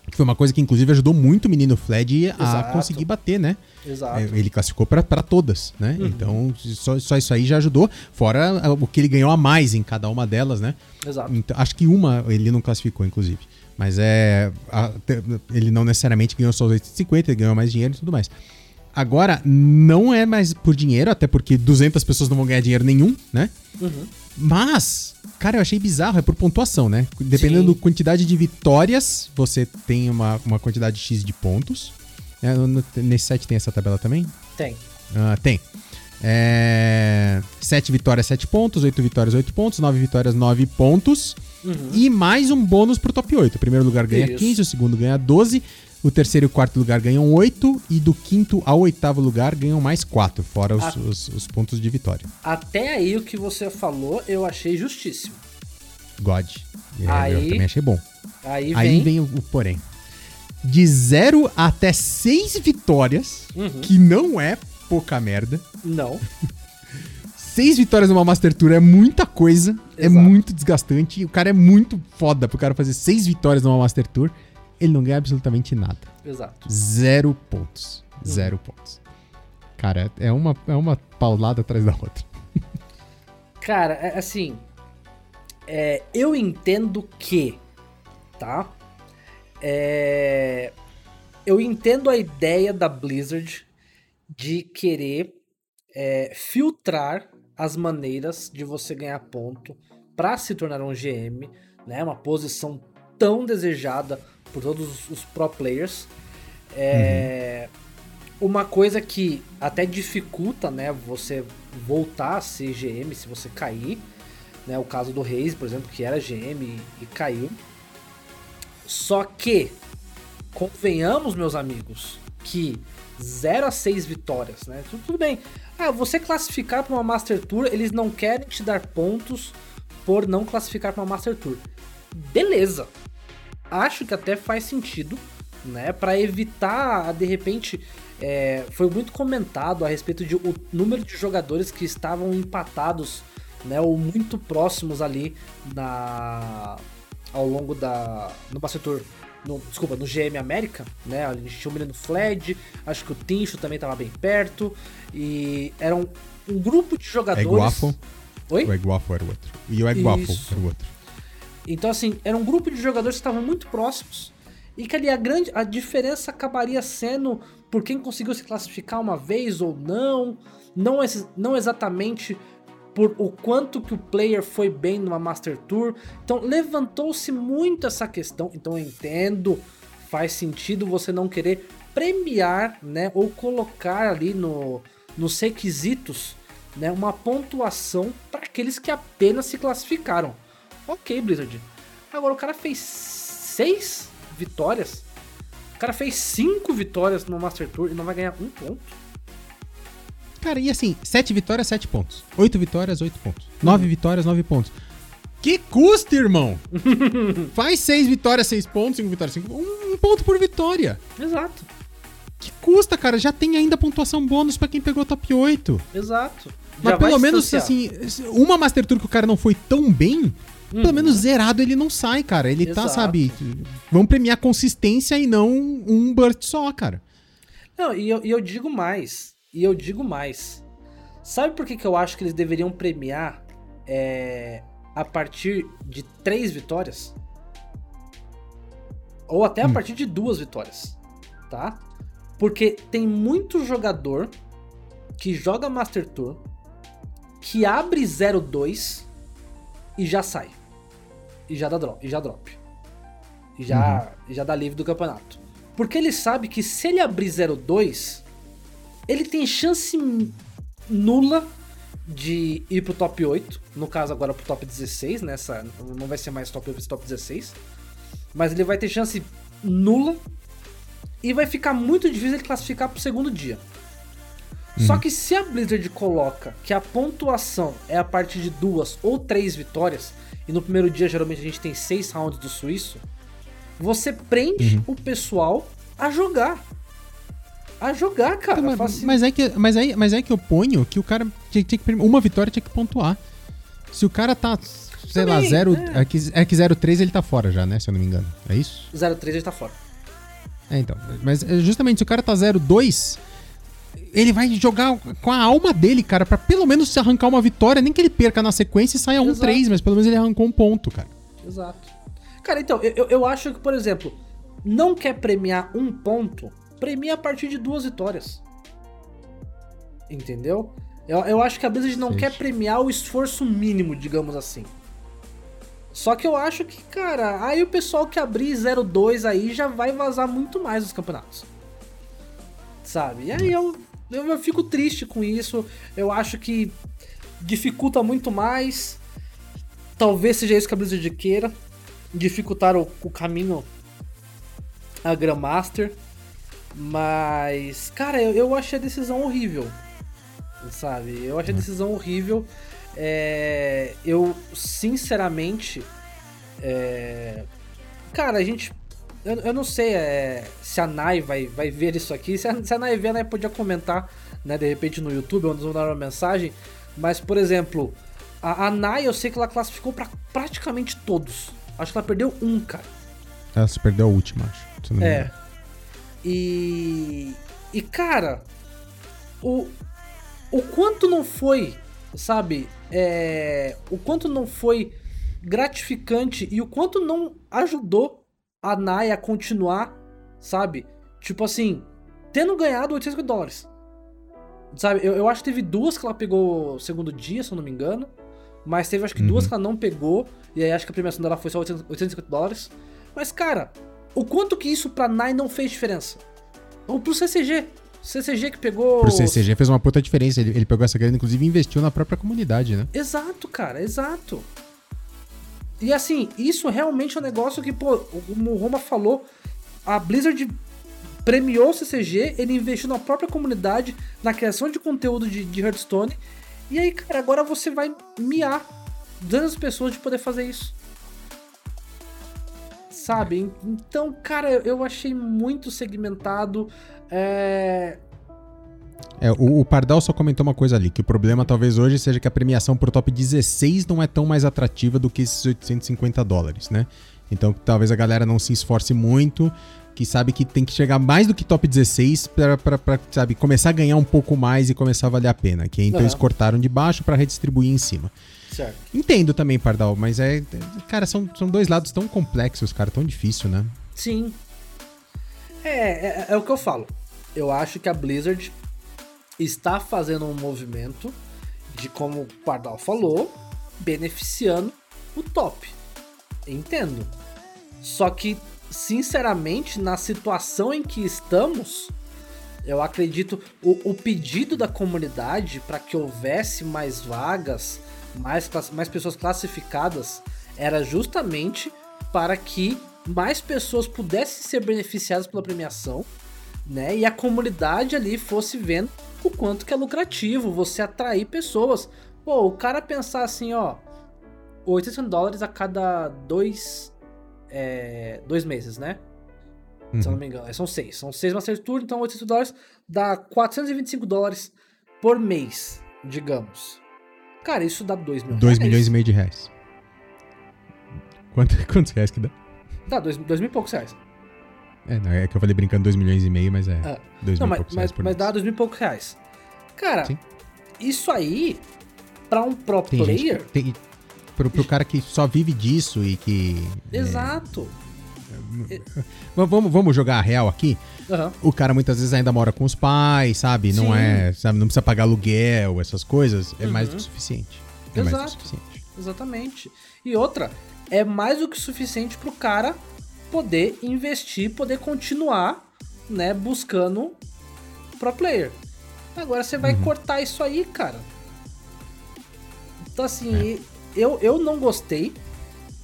Que foi uma coisa que, inclusive, ajudou muito o menino Fled a Exato. conseguir bater, né? Exato. É, Ele classificou pra pra todas, né? Uhum. Então, só, só isso aí já ajudou. Fora ah, o que ele ganhou a mais em cada uma delas, né? Exato. Então, acho que uma ele não classificou, inclusive. Mas é. a- ele não necessariamente ganhou só os 850, ele ganhou mais dinheiro e tudo mais. Agora, não é mais por dinheiro, até porque 200 pessoas não vão ganhar dinheiro nenhum, né? Uhum. Mas, cara, eu achei bizarro, é por pontuação, né? Dependendo Sim. da quantidade de vitórias, você tem uma, uma quantidade X de pontos. É, no- nesse site tem essa tabela também? Tem. Ah, tem. É, 7 vitórias, 7 pontos. 8 vitórias, 8 pontos. 9 vitórias, 9 pontos. Uhum. E mais um bônus pro top 8. O primeiro lugar ganha Isso. 15, o segundo ganha 12. O terceiro e o quarto lugar ganham 8. E do quinto ao oitavo lugar ganham mais 4, fora os, Ah. os- os pontos de vitória. Até aí o que você falou, eu achei justíssimo. God. É, Eu Aí- também achei bom. Aí, Aí vem. vem o, o porém. De 0 até 6 vitórias, Uhum. que não é pouca merda. Não. seis vitórias numa Master Tour é muita coisa, é Exato. muito desgastante. O cara é muito foda pro cara fazer seis vitórias numa Master Tour. Ele não ganha absolutamente nada. Exato. Zero pontos. Zero pontos. Cara, é uma, é uma paulada atrás da outra. Cara, é, assim. é, eu entendo que. Tá? É, eu entendo a ideia da Blizzard de querer é, filtrar as maneiras de você ganhar ponto para se tornar um GM, né? Uma posição tão desejada por todos os pro players. É, Uma coisa que até dificulta, né, você voltar a ser GM se você cair, né? O caso do Reis, por exemplo, que era GM e, e caiu. Só que convenhamos, meus amigos, que 0 a 6 vitórias, né? Tudo, tudo bem. Ah, você classificar para uma Master Tour, eles não querem te dar pontos por não classificar para uma Master Tour. Beleza. Acho que até faz sentido, né? Para evitar, de repente, é, foi muito comentado a respeito de o número de jogadores que estavam empatados, né? Ou muito próximos ali na ao longo da no Master Tour no, desculpa, no GM América, né? A gente tinha o menino Fled, acho que o Tincho também estava bem perto. E era um, um grupo de jogadores. Eguafo. Oi? O Eguafo era o outro. E o Eguafo era o outro. Então, assim, era um grupo de jogadores que estavam muito próximos. E que ali a grande. A diferença acabaria sendo por quem conseguiu se classificar uma vez ou não. Não, não exatamente por o quanto que o player foi bem numa Master Tour. Então levantou-se muito essa questão. Então eu entendo, faz sentido você não querer premiar, né, ou colocar ali no, nos requisitos, né, uma pontuação para aqueles que apenas se classificaram. Ok, Blizzard. Agora o cara fez seis vitórias. O cara fez cinco vitórias no Master Tour e não vai ganhar um ponto. Cara, e assim, 7 vitórias, 7 pontos. 8 vitórias, 8 pontos. 9 vitórias, 9 pontos. Que custa, irmão? Faz 6 vitórias, 6 pontos, 5 vitórias, 5 Um ponto por vitória. Exato, Que custa, cara? Já tem ainda pontuação bônus pra quem pegou top 8. exato. Mas Já pelo menos, distanciar. assim, uma Master Tour que o cara não foi tão bem, pelo menos zerado ele não sai, cara. Ele tá, Exato. sabe... Vamos premiar consistência e não um burst só, cara. Não, e eu, e eu digo mais. E eu digo mais. Sabe por que, que eu acho que eles deveriam premiar é, a partir de três vitórias? Ou até a partir de duas vitórias, tá? Porque tem muito jogador que joga Master Tour, que abre 0-2 e já sai. E já dá drop. E já drop. E já, e já dá livre do campeonato. Porque ele sabe que se ele abrir 0-2, ele tem chance nula de ir pro top 8. No caso, agora pro top 16, nessa. Não vai ser mais top 8, vai ser top 16. Mas ele vai ter chance nula. E vai ficar muito difícil ele classificar pro segundo dia. Só que se a Blizzard coloca que a pontuação é a partir de duas ou três vitórias, e no primeiro dia geralmente a gente tem seis rounds do suíço, você prende o pessoal a jogar. A jogar, cara. mas, Fala assim, mas é que, mas, é, mas é que eu ponho que o cara tinha, tinha que uma vitória tinha que pontuar. Se o cara tá, sei lá, Também, zero, é. é que, é que 0,3 ele tá fora já, né? Se eu não me engano. É isso? 0-3 ele tá fora. É, então. Mas é, justamente, se o cara tá 0,2, ele vai jogar com a alma dele, cara, pra pelo menos se arrancar uma vitória, nem que ele perca na sequência e saia 1-3, mas pelo menos ele arrancou um ponto, cara. Exato. Cara, então, eu, eu- eu acho que, por exemplo, não quer premiar um ponto, premia a partir de duas vitórias. Entendeu? Eu, eu acho que a Blizzard não Sim. quer premiar o esforço mínimo, digamos assim. Só que eu acho que, cara, aí o pessoal que abrir 0-2 aí já vai vazar muito mais os campeonatos. Sabe? E aí eu, eu, eu fico triste com isso. Eu acho que dificulta muito mais. Talvez seja isso que a Blizzard queira. Dificultar o, o caminho a Grandmaster. Mas, cara, eu, eu achei a decisão horrível. Sabe? Eu achei a decisão horrível. É, eu, sinceramente. é, cara, a gente. Eu, eu não sei é, se a Nai vai, vai ver isso aqui. Se a, se a Nai ver, a Nai podia comentar, né, de repente no YouTube, ou nos mandar uma mensagem. Mas, por exemplo, a, a Nai eu sei que ela classificou pra praticamente todos. Acho que ela perdeu um, cara. Ela se perdeu a última, acho. É. E. E, cara, o. O quanto não foi, sabe? É, o quanto não foi gratificante e o quanto não ajudou a Nai a continuar, sabe? Tipo assim, tendo ganhado 850 dólares. Sabe, eu, eu acho que teve duas que ela pegou o segundo dia, se eu não me engano. Mas teve acho que duas Uhum. que ela não pegou. E aí acho que a premiação dela foi só 800 850 dólares. Mas, cara, o quanto que isso pra Nai não fez diferença? Ou pro CCG. CCG que pegou. Pro CCG fez uma puta diferença. Ele, ele pegou essa grana, inclusive, e investiu na própria comunidade, né? Exato, cara, exato. E assim, isso realmente é um negócio que, pô, como o Roma falou, a Blizzard premiou o CCG, ele investiu na própria comunidade, na criação de conteúdo de, de Hearthstone. E aí, cara, agora você vai miar dando as pessoas de poder fazer isso. Sabe? Então, cara, eu- achei muito segmentado. É, É, o, o Pardal só comentou uma coisa ali, que o problema talvez hoje seja que a premiação pro top 16 não é tão mais atrativa do que esses 850 dólares, né? Então talvez a galera não se esforce muito, que sabe que tem que chegar mais do que top 16 pra, pra, pra, sabe, começar a ganhar um pouco mais e começar a valer a pena. Que então Aham. eles cortaram de baixo pra redistribuir em cima. certo. Entendo também, Pardal, mas é. Cara, são, são dois lados tão complexos, cara, tão difícil, né? Sim. É, é, é o que eu falo. Eu acho que a Blizzard está fazendo um movimento de, como o Pardal falou, beneficiando o top. Entendo. Só que, sinceramente, na situação em que estamos, eu acredito o, o pedido da comunidade para que houvesse mais vagas, mais, mais pessoas classificadas, era justamente para que mais pessoas pudessem ser beneficiadas pela premiação, né? E a comunidade ali fosse vendo o quanto que é lucrativo você atrair pessoas. Pô, o cara pensar assim, ó, 800 dólares a cada dois, é, dois meses, né? se eu não me engano. São seis. São seis Master Tour, então 800 dólares dá 425 dólares por mês, digamos. Cara, isso dá 2 mil 2 reais. milhões e meio de reais. Quanto, quantos reais que dá? Dá 2 mil e poucos reais. É, não, é que eu falei brincando 2 milhões e meio, mas é. Ah. 2 Não, mil mas, poucos mas, reais por mas mês. dá 2 mil e poucos reais. Cara, Sim. isso aí, pra um pro Tem gente player... que tem, pro, pro cara que só vive disso e que. é, Exato. v- vamos, vamos jogar a real aqui? Aham. O cara muitas vezes ainda mora com os pais, sabe? Não Sim. é. Sabe, não precisa pagar aluguel, essas coisas. É mais do que suficiente. É mais do que Uhum. Exato. suficiente. Exatamente. E outra, é mais do que suficiente pro cara poder investir, poder continuar, né, buscando pro player. Agora você vai cortar isso aí, cara. Então assim, eu, eu não gostei,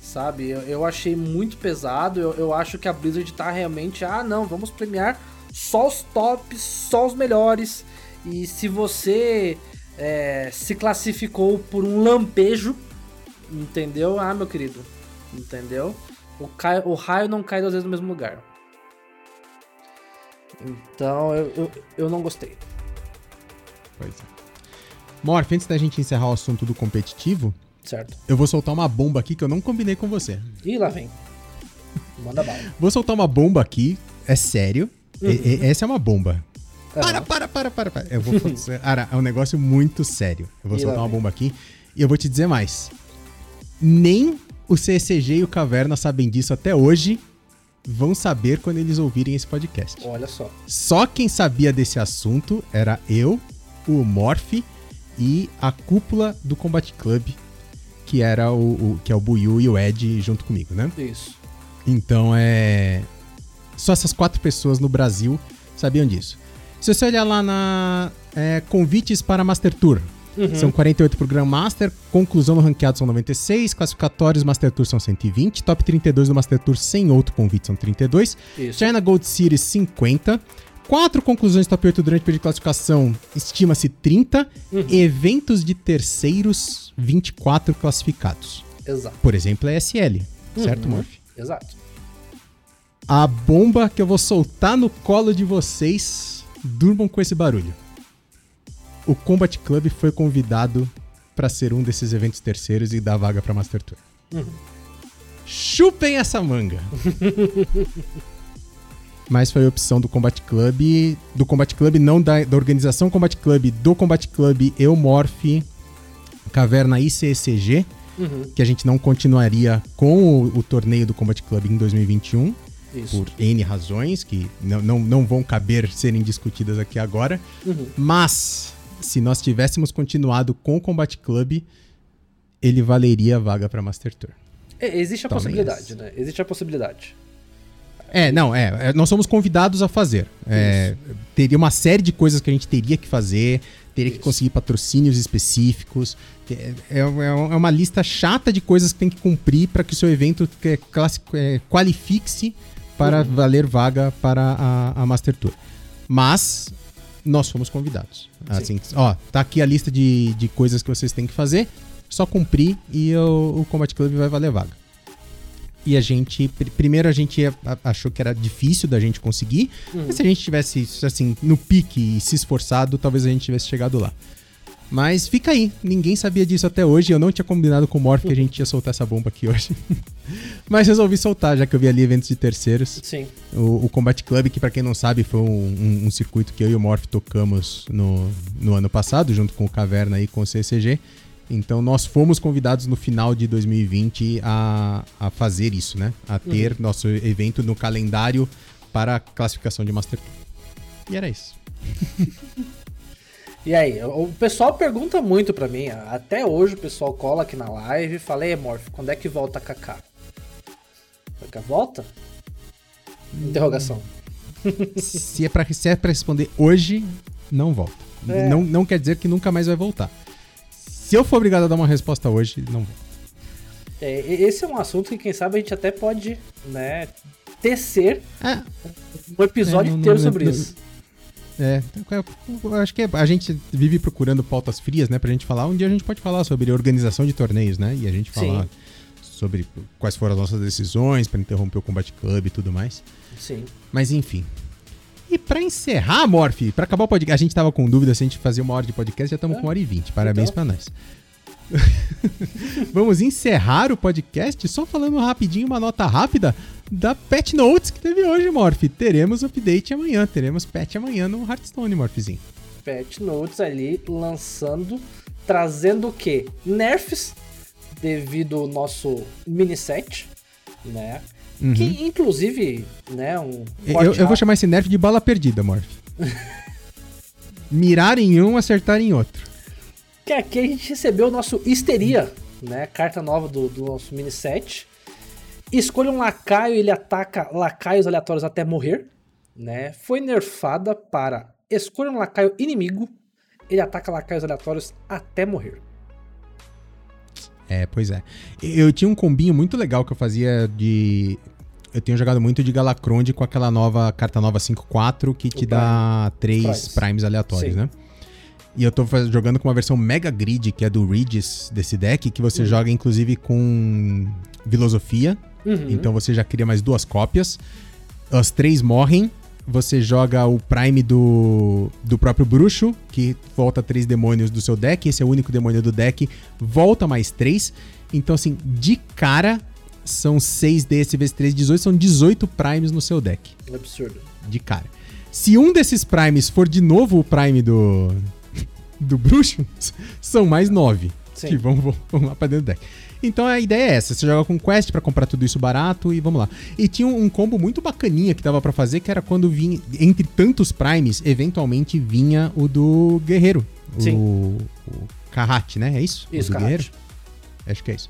sabe? Eu, eu achei muito pesado. Eu, eu acho que a Blizzard tá realmente, ah, não, vamos premiar só os tops, só os melhores. E se você é, se classificou por um lampejo, entendeu? Ah, meu querido, entendeu? O, cai- o raio não cai duas vezes no mesmo lugar. Então eu, eu, eu não gostei. Pois é. Morph, antes da gente encerrar o assunto do competitivo, Certo? eu vou soltar uma bomba aqui que eu não combinei com você. E lá vem. Manda bala. Vou soltar uma bomba aqui, é sério. E- e- essa é uma bomba. Para, Aham. para, para, para, para. Eu vou fazer- Cara, é um negócio muito sério. Eu vou E soltar uma bomba aqui e eu vou te dizer mais. Nem o CCG e o Caverna sabem disso até hoje. Vão saber quando eles ouvirem esse podcast. Olha só. Só quem sabia desse assunto era eu, o Morph e a cúpula do Combat Club, que era o, o- que é o Buiu e o Ed junto comigo, né? Isso. Então é. Só essas quatro pessoas no Brasil sabiam disso. Se você olhar lá na é, convites para Master Tour, são 48 pro Grandmaster, conclusão no ranqueado são 96, classificatórios Master Tour são 120, top 32 do Master Tour sem outro convite são 32, Isso. China Gold Series 50, quatro conclusões top 8 durante o período de classificação, estima-se 30, eventos de terceiros 24 classificados. Exato. Por exemplo, a SL, certo, Uhum. Murphy? Exato. A bomba que eu vou soltar no colo de vocês, durmam com esse barulho. O Combat Club foi convidado para ser um desses eventos terceiros e dar vaga para Master Tour. Uhum. Chupem essa manga. Mas foi a opção do Combat Club, do Combat Club não da, da organização Combat Club, do Combat Club Eumorph Caverna ICCG, uhum. que a gente não continuaria com o, o torneio do Combat Club em 2021. Isso. Por N razões que não, não, não vão caber serem discutidas aqui agora. Uhum. Mas, se nós tivéssemos continuado com o Combat Club, ele valeria a vaga para Master Tour. É, existe a possibilidade, né? Existe a possibilidade. É, não, é, é. Nós somos convidados a fazer. É, teria uma série de coisas que a gente teria que fazer, teria Isso. que conseguir patrocínios específicos. É, é, é, uma lista chata de coisas que tem que cumprir para que o seu evento é, é, qualifique-se para uhum. valer vaga para a, a, Master Tour. Mas nós fomos convidados. Assim, ó, tá aqui a lista de, de coisas que vocês têm que fazer, só cumprir e o, o Combat Club vai valer vaga. E a gente, primeiro a gente achou que era difícil da gente conseguir, uhum. mas se a gente tivesse, assim, no pique e se esforçado, talvez a gente tivesse chegado lá. Mas fica aí, ninguém sabia disso até hoje. Eu não tinha combinado com o Morph que a gente ia soltar essa bomba aqui hoje. Mas resolvi soltar, já que eu vi ali eventos de terceiros. Sim. O, o Combat Club, que para quem não sabe, foi um, um, um, circuito que eu e o Morph tocamos no, no ano passado, junto com o Caverna e com o CCG. Então nós fomos convidados no final de 2020 a, a fazer isso, né? A ter uhum. nosso evento no calendário para a classificação de Master Tour. E era isso. e aí, o pessoal pergunta muito para mim, até hoje o pessoal cola aqui na live e fala, Ei, Morph, quando é que volta a Kaká? Kaká volta? Hum. Interrogação. se é para se é pra responder hoje, não volta. É. Não, não quer dizer que nunca mais vai voltar. Se eu for obrigado a dar uma resposta hoje, não vou. É, esse é um assunto que, quem sabe, a gente até pode, né, tecer é. um episódio é, inteiro sobre isso. É, eu acho que a gente vive procurando pautas frias, né, pra gente falar. Um dia a gente pode falar sobre organização de torneios, né, e a gente falar Sim. sobre quais foram as nossas decisões para interromper o Combat Club e tudo mais. Sim. Mas enfim, e para encerrar, Morph, para acabar o podcast, a gente tava com dúvida se a gente fazia uma hora de podcast, já estamos é. com uma hora e vinte. Parabéns então. para nós. Vamos encerrar o podcast só falando rapidinho uma nota rápida da Pet Notes que teve hoje, Morph. Teremos update amanhã, teremos patch amanhã no Hearthstone, Morphzinho. Pet Notes ali lançando, trazendo o quê? Nerfs devido ao nosso mini set, né? Uhum. Que, inclusive, né, um. Eu, eu, vou chamar esse nerf de bala perdida, Morph. Mirar em um, acertar em outro. Que aqui a gente recebeu o nosso Histeria, né? Carta nova do, do nosso mini set. Escolha um lacaio, ele ataca lacaios aleatórios até morrer. Né? Foi nerfada para escolha um lacaio inimigo, ele ataca lacaios aleatórios até morrer. É, pois é. Eu tinha um combinho muito legal que eu fazia de. Eu tenho jogado muito de Galacronde com aquela nova carta nova 5-4 que te dá três Primes. primes aleatórios, Sim. né? E eu tô jogando com uma versão Mega Grid, que é do Regis desse deck, que você uhum. joga inclusive com filosofia. Uhum. Então você já cria mais duas cópias. As três morrem você joga o Prime do, do próprio bruxo, que volta três demônios do seu deck. Esse é o único demônio do deck, volta mais três. Então, assim, de cara, são 6 desse vezes 3, 18, são 18 Primes no seu deck. Absurdo. De cara. Se um desses Primes for de novo o Prime do, do bruxo, são mais 9. Sim. Que vão, vão, vão lá pra dentro do deck. Então a ideia é essa: você joga com quest para comprar tudo isso barato e vamos lá. E tinha um, combo muito bacaninha que dava para fazer, que era quando vinha, entre tantos primes, eventualmente vinha o do guerreiro. Sim. O, o né? É isso? Isso, o do guerreiro? Acho que é isso.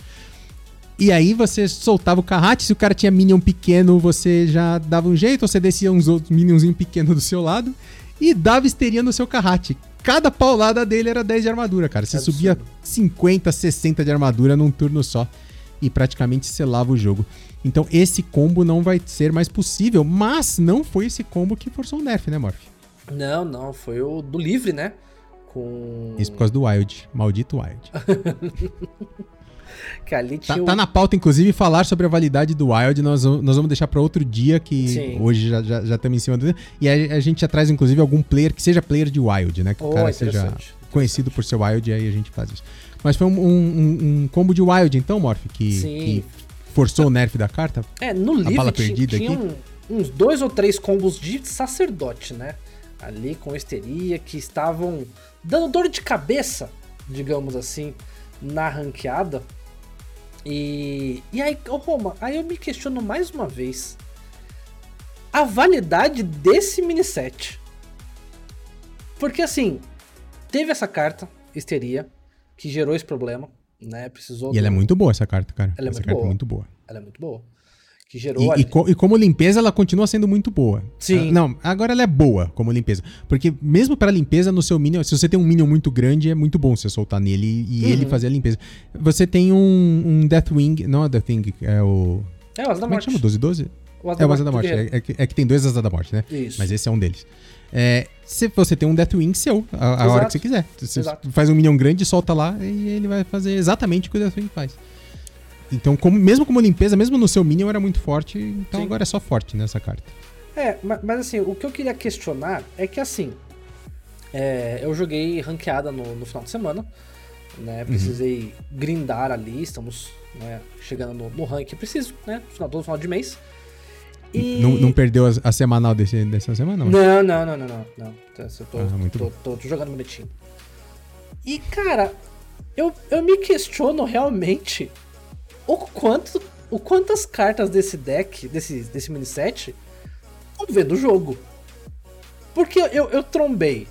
E aí você soltava o Kahat, se o cara tinha minion pequeno, você já dava um jeito, ou você descia uns outros minionzinhos pequenos do seu lado e dava histeria no seu Kahat cada paulada dele era 10 de armadura, cara. Você subia 50, 60 de armadura num turno só e praticamente selava o jogo. Então esse combo não vai ser mais possível, mas não foi esse combo que forçou o nerf, né, Morph? Não, não, foi o do livre, né? Com... Isso por causa do Wild, maldito Wild. que ali tá, tinha tá, tá, na pauta, inclusive, falar sobre a validade do Wild. Nós, nós vamos deixar para outro dia, que Sim. hoje já, já, já estamos em cima do. E a, a, gente já traz, inclusive, algum player que seja player de Wild, né? Que oh, o cara seja conhecido por ser Wild, e aí a gente faz isso. Mas foi um, um- um combo de Wild, então, Morph, que, que forçou o nerf da carta? É, no livro bala ti- perdida tinha aqui? um- uns dois ou três combos de sacerdote, né? Ali com histeria, que estavam dando dor de cabeça, digamos assim, na ranqueada. E, e aí, ô Roma, aí eu me questiono mais uma vez a validade desse mini set. Porque assim, teve essa carta, histeria, que gerou esse problema, né? Precisou. E ela é do- muito boa, essa carta, cara. Ela é essa muito carta boa. é muito boa. Ela é muito boa. Que gerou. E, e co- e como limpeza, ela continua sendo muito boa. Sim. Ah, Não, agora ela é boa como limpeza. Porque mesmo para limpeza, no seu Minion, se você tem um Minion muito grande, é muito bom você soltar nele e Uhum. ele fazer a limpeza. Você tem um, um Deathwing, não é Deathwing, é o... É, o Asa da Como é que Morte. chama? 12 12? O É o Asa da Morte. É, é que, é que tem dois Asa da Morte, né? Isso. Mas esse é um deles. É, se você tem um Deathwing seu, a, a hora que você quiser. Você Exato. faz um Minion grande, solta lá e ele vai fazer exatamente o que o Deathwing faz. Então, como, mesmo como limpeza, mesmo no seu Minion era muito forte, então Sim. agora é só forte nessa carta. É, ma- mas, assim, o que eu queria questionar é que assim. é, eu joguei ranqueada no, no final de semana. Né, Uhum. precisei grindar ali, estamos né, chegando no, no rank que preciso, né? Final, todo final de mês. E... Não, não perdeu a, a semanal desse, dessa semana? Não. Não, não, não, não, não. não. Então, Eu tô, Ah, tô, tô- tô jogando bonitinho. E, cara, eu, eu me questiono realmente o quanto. O quantas cartas desse deck, desse, desse mini set, vão ver do jogo. Porque eu, eu trombei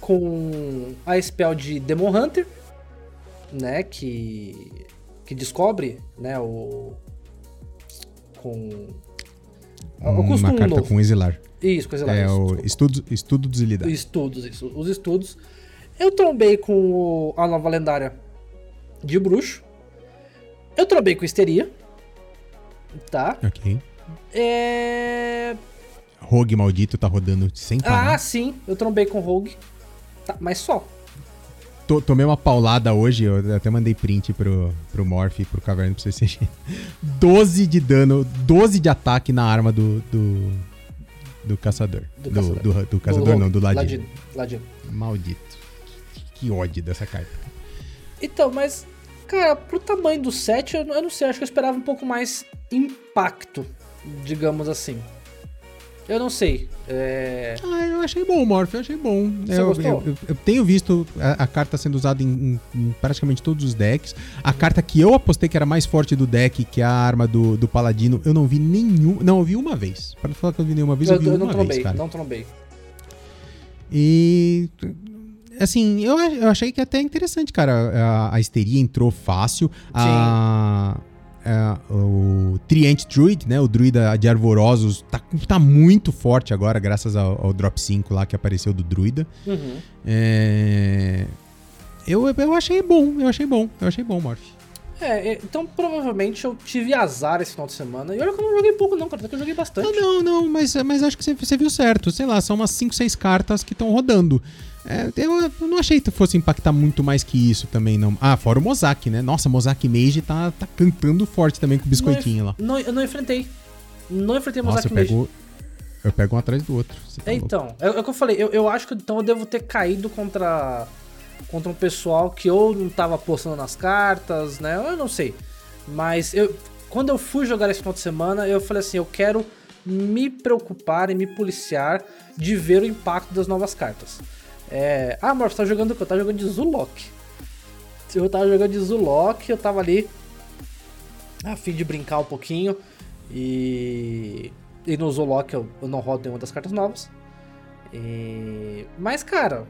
com a spell de Demon Hunter, né? Que. Que descobre, né? O. Com. Uma um carta novo. com exilar. Isso, coisa lá. É isso, o desculpa. estudo, estudo desilidade. Estudos, isso. Os estudos. Eu trombei com a nova lendária de bruxo. Eu trombei com histeria. Tá? Ok. É. Rogue maldito tá rodando sem Ah, parar. sim. Eu trombei com Rogue. Tá, mas só. To- tomei uma paulada hoje, eu até mandei print pro, pro Morph e pro Caverna pro CCG. 12 de dano, 12 de ataque na arma do. do, do caçador. Do Do, caçador. do- do caçador, Rogue. não, do ladino. Ladino. Ladino. Maldito. Que ódio dessa carta. Então, mas, cara, pro tamanho do set, eu, eu não sei, acho que eu esperava um pouco mais impacto, digamos assim. Eu não sei. É. Ah, eu achei bom, Morph, eu achei bom. Você eu, gostou? eu- eu- eu tenho visto a, a carta sendo usada em, em- em praticamente todos os decks. A carta que eu apostei que era mais forte do deck, que é a arma do, do Paladino, eu não vi nenhum. Não, eu vi uma vez. Para falar que eu vi nenhuma vez, eu, Eu, vi eu não uma trombei, vez, cara. não trombei. E. Assim, eu, eu achei que até interessante, cara. A, a histeria entrou fácil. A, a- o Trient Druid, né? O druida de Arvorosos, tá, tá muito forte agora, graças ao, ao Drop 5 lá que apareceu do druida. Uhum. É, Eu, eu achei bom, eu achei bom, eu achei bom, Morph. É, é, então provavelmente eu tive azar esse final de semana. E olha que eu não joguei pouco, não, cara. Até que eu joguei bastante. Ah, não, não, mas, mas acho que você, você viu certo. Sei lá, são umas 5, 6 cartas que estão rodando. É, eu, eu não achei que fosse impactar muito mais que isso também, não. Ah, fora o Mozak, né? Nossa, Mozak Mage tá, tá cantando forte também com o biscoitinho lá. Não, eu não enfrentei. Não enfrentei Nossa, Mozart eu pego, eu pego um atrás do outro. Tá É, então, é, é o que eu falei, eu, eu acho que então eu devo ter caído contra contra um pessoal que ou não tava postando nas cartas, né? Eu não sei. Mas eu quando eu fui jogar esse final de semana, eu falei assim, eu quero me preocupar e me policiar de ver o impacto das novas cartas. É, ah, amor, você tá jogando o quê? Eu tava jogando de Zulok. Eu tava jogando de Zulok, eu tava ali a fim de brincar um pouquinho. E, e no Zulok eu, eu não rodo nenhuma das cartas novas. E- Mas, cara,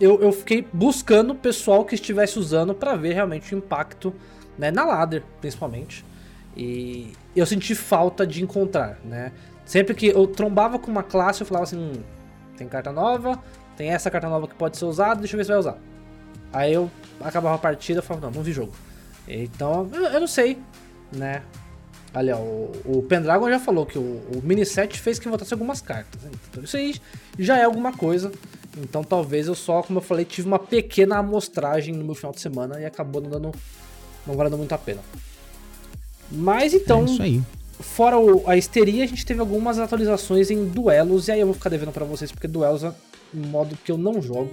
eu, eu fiquei buscando pessoal que estivesse usando pra ver realmente o impacto né, na ladder, principalmente. E eu senti falta de encontrar, né? Sempre que eu trombava com uma classe, eu falava assim: hum, tem carta nova, tem essa carta nova que pode ser usada, deixa eu ver se vai usar. Aí eu acabava a partida e falava: não, não vi jogo. Então, eu, eu não sei, né? Olha, o, o Pendragon já falou que o, o mini set fez que voltasse algumas cartas. né? Então isso aí já é alguma coisa. Então talvez eu só, como eu falei, tive uma pequena amostragem no meu final de semana e acabou não dando. não valendo muito a pena. Mas então, é isso aí. fora o- a histeria, a gente teve algumas atualizações em duelos. E aí eu vou ficar devendo pra vocês, porque duelos é um modo que eu não jogo.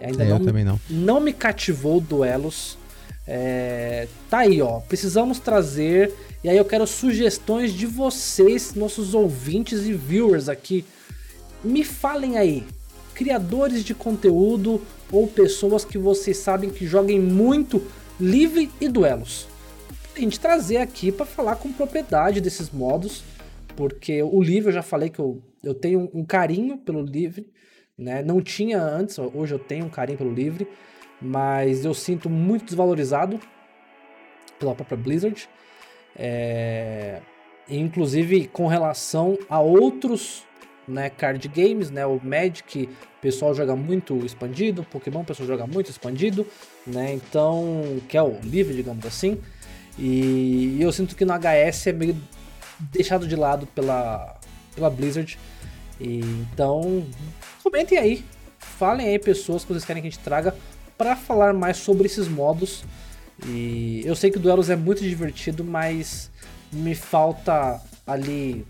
Ainda É, não, eu me- também não. não me cativou duelos. É, tá aí, ó. Precisamos trazer. E aí eu quero sugestões de vocês, nossos ouvintes e viewers aqui. Me falem aí, criadores de conteúdo ou pessoas que vocês sabem que joguem muito livre e duelos. A gente trazer aqui para falar com propriedade desses modos, porque o livre eu já falei que eu, eu tenho um carinho pelo livre, né? Não tinha antes, hoje eu tenho um carinho pelo livre, mas eu sinto muito desvalorizado pela própria Blizzard. É, inclusive com relação a outros né, card games, né, o Magic, o pessoal joga muito expandido, Pokémon o pessoal joga muito expandido, né, então, que é o livre, digamos assim, e eu sinto que no HS é meio deixado de lado pela, pela Blizzard, e, então, comentem aí, falem aí pessoas que vocês querem que a gente traga para falar mais sobre esses modos, e eu sei que o Duelos é muito divertido, mas me falta ali.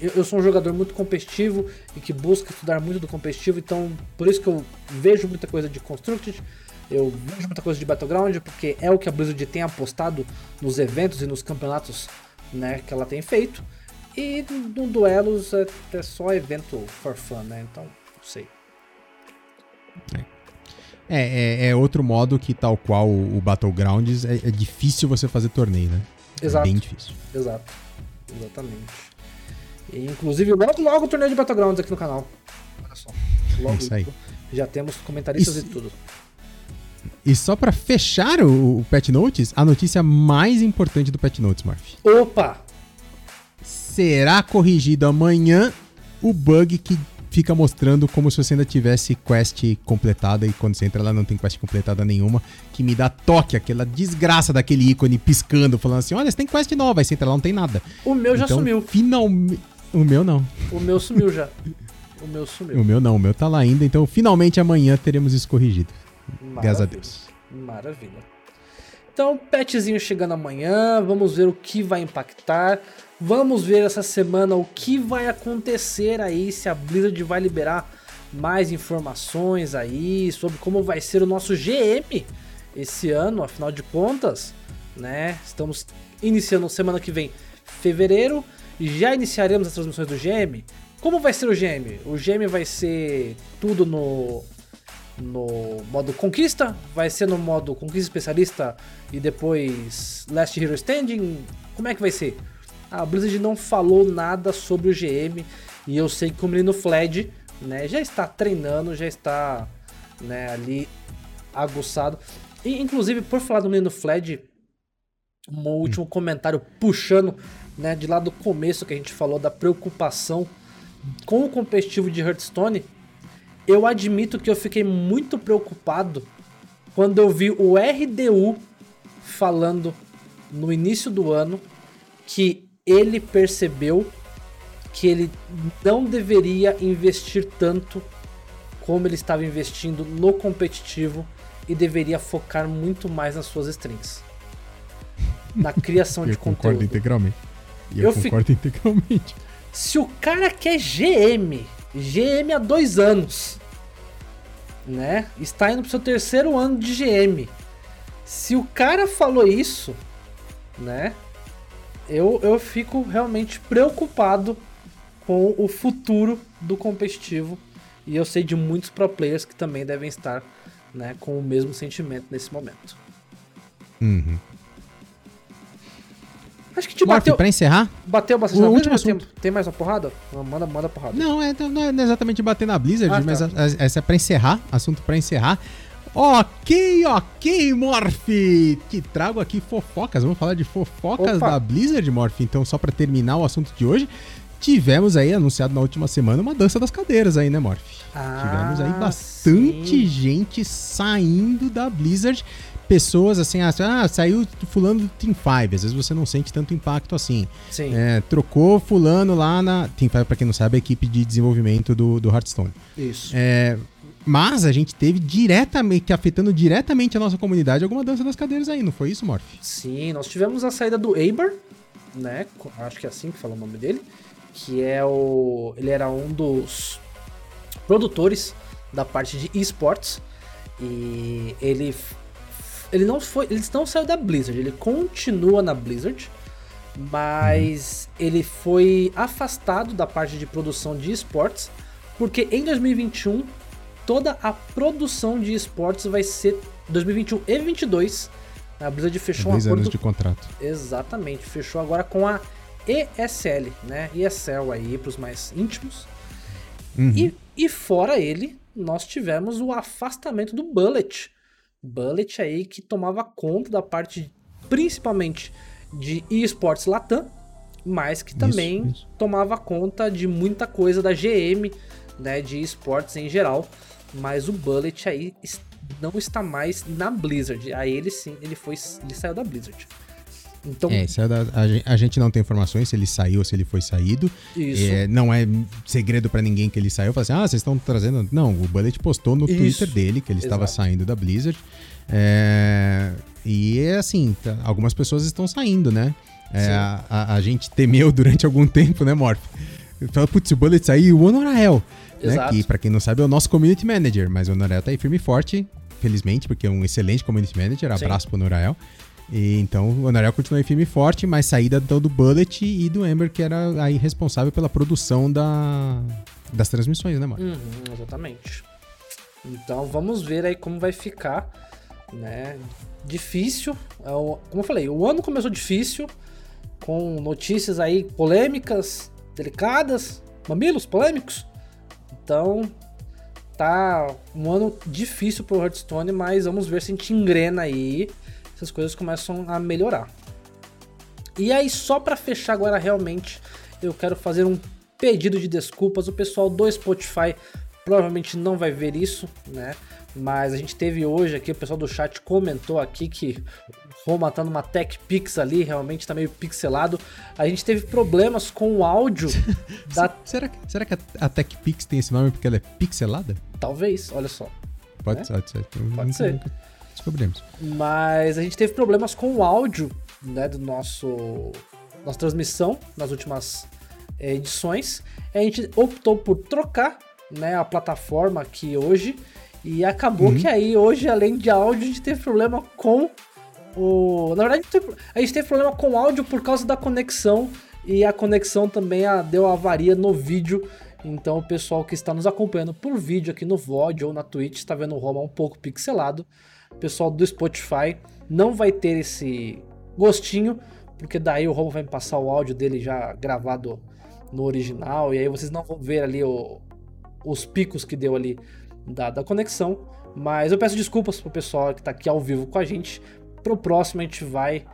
Eu, sou um jogador muito competitivo e que busca estudar muito do competitivo, então por isso que eu vejo muita coisa de Constructed, eu vejo muita coisa de Battleground, porque é o que a Blizzard tem apostado nos eventos e nos campeonatos né, que ela tem feito. E no Duelos é, é só evento for fun, né? Então, não sei. É, é, é outro modo que, tal qual o, o Battlegrounds, é, é difícil você fazer torneio, né? Exato. É bem difícil. Exato. Exatamente. E, inclusive, logo, logo o torneio de Battlegrounds aqui no canal. Olha só. Logo Isso aí. Já temos comentaristas Isso- e tudo. E só pra fechar o, o Pet Notes, a notícia mais importante do Pet Notes, Morph. Opa! Será corrigido amanhã o bug que fica mostrando como se você ainda tivesse quest completada e quando você entra lá não tem quest completada nenhuma, que me dá toque, aquela desgraça daquele ícone piscando, falando assim, olha, você tem quest nova, aí você entra lá não tem nada. O meu já então, sumiu. Finalmente... O meu não. O meu sumiu já. O meu O sumiu. meu não, o meu tá lá ainda, então finalmente amanhã teremos isso corrigido. Graças a Maravilha. Deus. Maravilha. Então, petzinho chegando amanhã, vamos ver o que vai impactar. Vamos ver essa semana o que vai acontecer aí, se a Blizzard vai liberar mais informações aí sobre como vai ser o nosso GM esse ano, afinal de contas, né? Estamos iniciando semana que vem, fevereiro, já iniciaremos as transmissões do GM. Como vai ser o GM? O GM vai ser tudo no no modo conquista, vai ser no modo conquista especialista e depois Last Hero Standing. Como é que vai ser? A Blizzard não falou nada sobre o GM e eu sei que o menino Fled, né, já está treinando, já está, né, ali aguçado. E inclusive por falar do menino Fled, um último comentário puxando, né, de lá do começo que a gente falou da preocupação com o competitivo de Hearthstone, eu admito que eu fiquei muito preocupado quando eu vi o RDU falando no início do ano que ele percebeu que ele não deveria investir tanto como ele estava investindo no competitivo e deveria focar muito mais nas suas strings. Na criação de Eu concordo conteúdo. integralmente. E eu, Eu concordo integralmente. Se o cara quer GM, GM há dois anos, né? Está indo pro seu terceiro ano de GM. Se o cara falou isso, né? Eu, eu fico realmente preocupado com o futuro do competitivo. E eu sei de muitos pro players que também devem estar né, com o mesmo sentimento nesse momento. Uhum. Acho que te Morph, bateu, pra encerrar? bateu bastante o na último Blizzard, tem, tem mais uma porrada? Manda, manda porrada. Não, é, não é exatamente bater na Blizzard, Ah, tá. mas a- a- essa é pra encerrar, assunto pra encerrar. Ok, ok, Morph! Que trago aqui fofocas, vamos falar de fofocas Opa. da Blizzard, Morph. Então, só pra terminar o assunto de hoje, tivemos aí, anunciado na última semana, uma dança das cadeiras aí, né, Morph? tivemos aí Ah, bastante sim. gente saindo da Blizzard. Pessoas assim, ah, ah, saiu fulano do Team 5, às vezes você não sente tanto impacto assim. Sim, É, trocou fulano lá na. Team 5, pra quem não sabe, é a equipe de desenvolvimento do, do Hearthstone. isso. É, mas a gente teve diretamente, afetando diretamente a nossa comunidade, alguma dança das cadeiras aí, não foi isso, Morph? Sim, nós tivemos a saída do Eber, né? Acho que é assim que fala o nome dele. Que é o. Ele era um dos produtores da parte de esportes. E ele ele não foi, ele não saiu da Blizzard, ele continua na Blizzard, mas ele foi afastado da parte de produção de esportes, porque em 2021 toda a produção de esportes vai ser 2021 e 2022. A Blizzard fechou Dois um acordo anos de contrato. Exatamente, fechou agora com a ESL, né? ESL aí para os mais íntimos. Uhum. E, e fora ele, nós tivemos o afastamento do Bullet. Bullet aí que tomava conta da parte principalmente de esportes Latam, mas que também isso, isso. tomava conta de muita coisa da GM, né, de esportes em geral. Mas o Bullet aí não está mais na Blizzard. Aí ele sim, ele foi, ele saiu da Blizzard. Então, é, da, a, gente não tem informações se ele saiu ou se ele foi saído. Isso. É, não é segredo para ninguém que ele saiu. Fala assim, ah, vocês estão trazendo. Não, o Bullet postou no isso. Twitter dele que ele Exato. estava saindo da Blizzard. É, e é assim, tá, algumas pessoas estão saindo, né? É, a, a, a, gente temeu durante algum tempo, né, Morph? Fala, putz, o Bullet saiu o Honorael. Né, que, pra quem não sabe, é o nosso community manager, mas o Honorael tá aí firme e forte, felizmente, porque é um excelente community manager. Abraço Sim. pro Honorael. E, então o Honorael continua em firme e forte, mas saída do Bullet e do Ember, que era aí responsável pela produção da, das transmissões, né, mano? Uhum, exatamente. Então vamos ver aí como vai ficar, né? Difícil, é como eu falei, o ano começou difícil, com notícias aí polêmicas, delicadas, mamilos polêmicos. Então, tá um ano difícil pro Hearthstone, mas vamos ver se a gente engrena aí, se as coisas começam a melhorar. E aí, só para fechar agora realmente, eu quero fazer um pedido de desculpas. O pessoal do Spotify provavelmente não vai ver isso, né? Mas a gente teve hoje aqui, o pessoal do chat comentou aqui que Roma tá numa Tech Pix ali, realmente tá meio pixelado. A gente teve problemas com o áudio da. Será que, será que a Tech Pix tem esse nome porque ela é pixelada? Talvez, olha só. Pode, né? pode ser. Pode ser. Descobrimos. Mas a gente teve problemas com o áudio, né, do nosso nossa transmissão nas últimas é, edições. A gente optou por trocar, né, a plataforma aqui hoje e acabou uhum. que aí hoje, além de áudio, a gente teve problema com o. Na verdade, a gente teve problema com o áudio por causa da conexão. E a conexão também a, deu avaria no vídeo. Então o pessoal que está nos acompanhando por vídeo aqui no VOD ou na Twitch está vendo o Roma um pouco pixelado. O pessoal do Spotify não vai ter esse gostinho, porque daí o Roma vai me passar o áudio dele já gravado no original. E aí vocês não vão ver ali o, os picos que deu ali da, da conexão. Mas eu peço desculpas pro pessoal que tá aqui ao vivo com a gente. Pro próximo a gente vai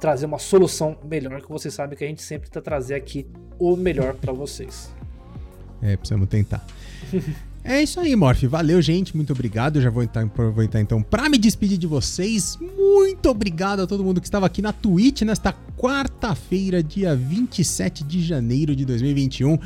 trazer uma solução melhor, que vocês sabem que a gente sempre tá trazer aqui o melhor para vocês. É, precisamos tentar. É isso aí, Morph. Valeu, gente. Muito obrigado. Eu já vou aproveitar então para me despedir de vocês. Muito obrigado a todo mundo que estava aqui na Twitch nesta quarta-feira, dia 27 de janeiro de 2021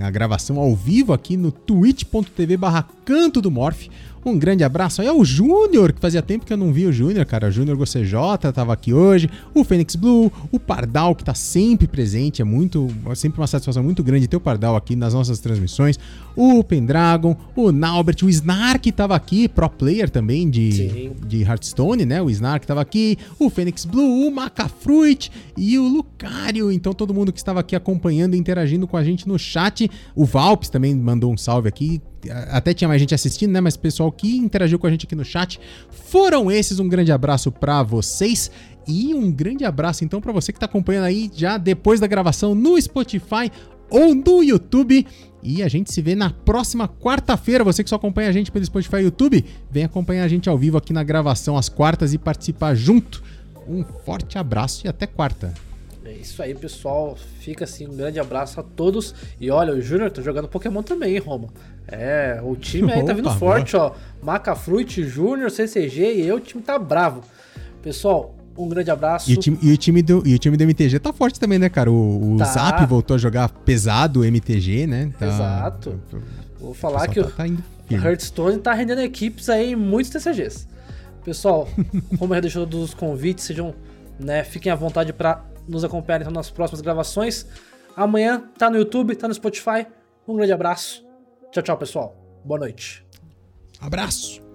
a gravação ao vivo aqui no twitch.tv barra canto do Morph. Um grande abraço aí ao Júnior, que fazia tempo que eu não vi o Júnior, cara. O Júnior GoCJ tava aqui hoje. O Fênix Blue, o Pardal, que tá sempre presente. É muito, é sempre uma satisfação muito grande ter o Pardal aqui nas nossas transmissões. O Pendragon, o Naubert, o Snark tava aqui, pro player também de, de Hearthstone, né? O Snark tava aqui. O Fênix Blue, o Macafruit e o Lucario. Então todo mundo que estava aqui acompanhando e interagindo com a gente no chat. O Valps também mandou um salve aqui até tinha mais gente assistindo, né? Mas o pessoal que interagiu com a gente aqui no chat foram esses. Um grande abraço para vocês e um grande abraço então para você que tá acompanhando aí já depois da gravação no Spotify ou no YouTube. E a gente se vê na próxima quarta-feira. Você que só acompanha a gente pelo Spotify e YouTube, vem acompanhar a gente ao vivo aqui na gravação às quartas e participar junto. Um forte abraço e até quarta. É isso aí, pessoal. Fica assim, um grande abraço a todos. E olha, o Júnior tá jogando Pokémon também, hein, Roma? É, o time aí tá vindo Opa, forte, ó. Macafruit, Júnior, CCG e eu, o time tá bravo. Pessoal, um grande abraço. E o time, e o time, do, e o time do MTG tá forte também, né, cara? O, o tá. Zap voltou a jogar pesado o MTG, né? Tá, Exato. Tá, tá, Vou falar que tá, o Hearthstone tá rendendo equipes aí em muitos TCGs. Pessoal, como já deixou dos convites, sejam, né, fiquem à vontade para nos acompanhar então, nas próximas gravações. Amanhã tá no YouTube, tá no Spotify. Um grande abraço. Tchau, tchau, pessoal. Boa noite. Abraço.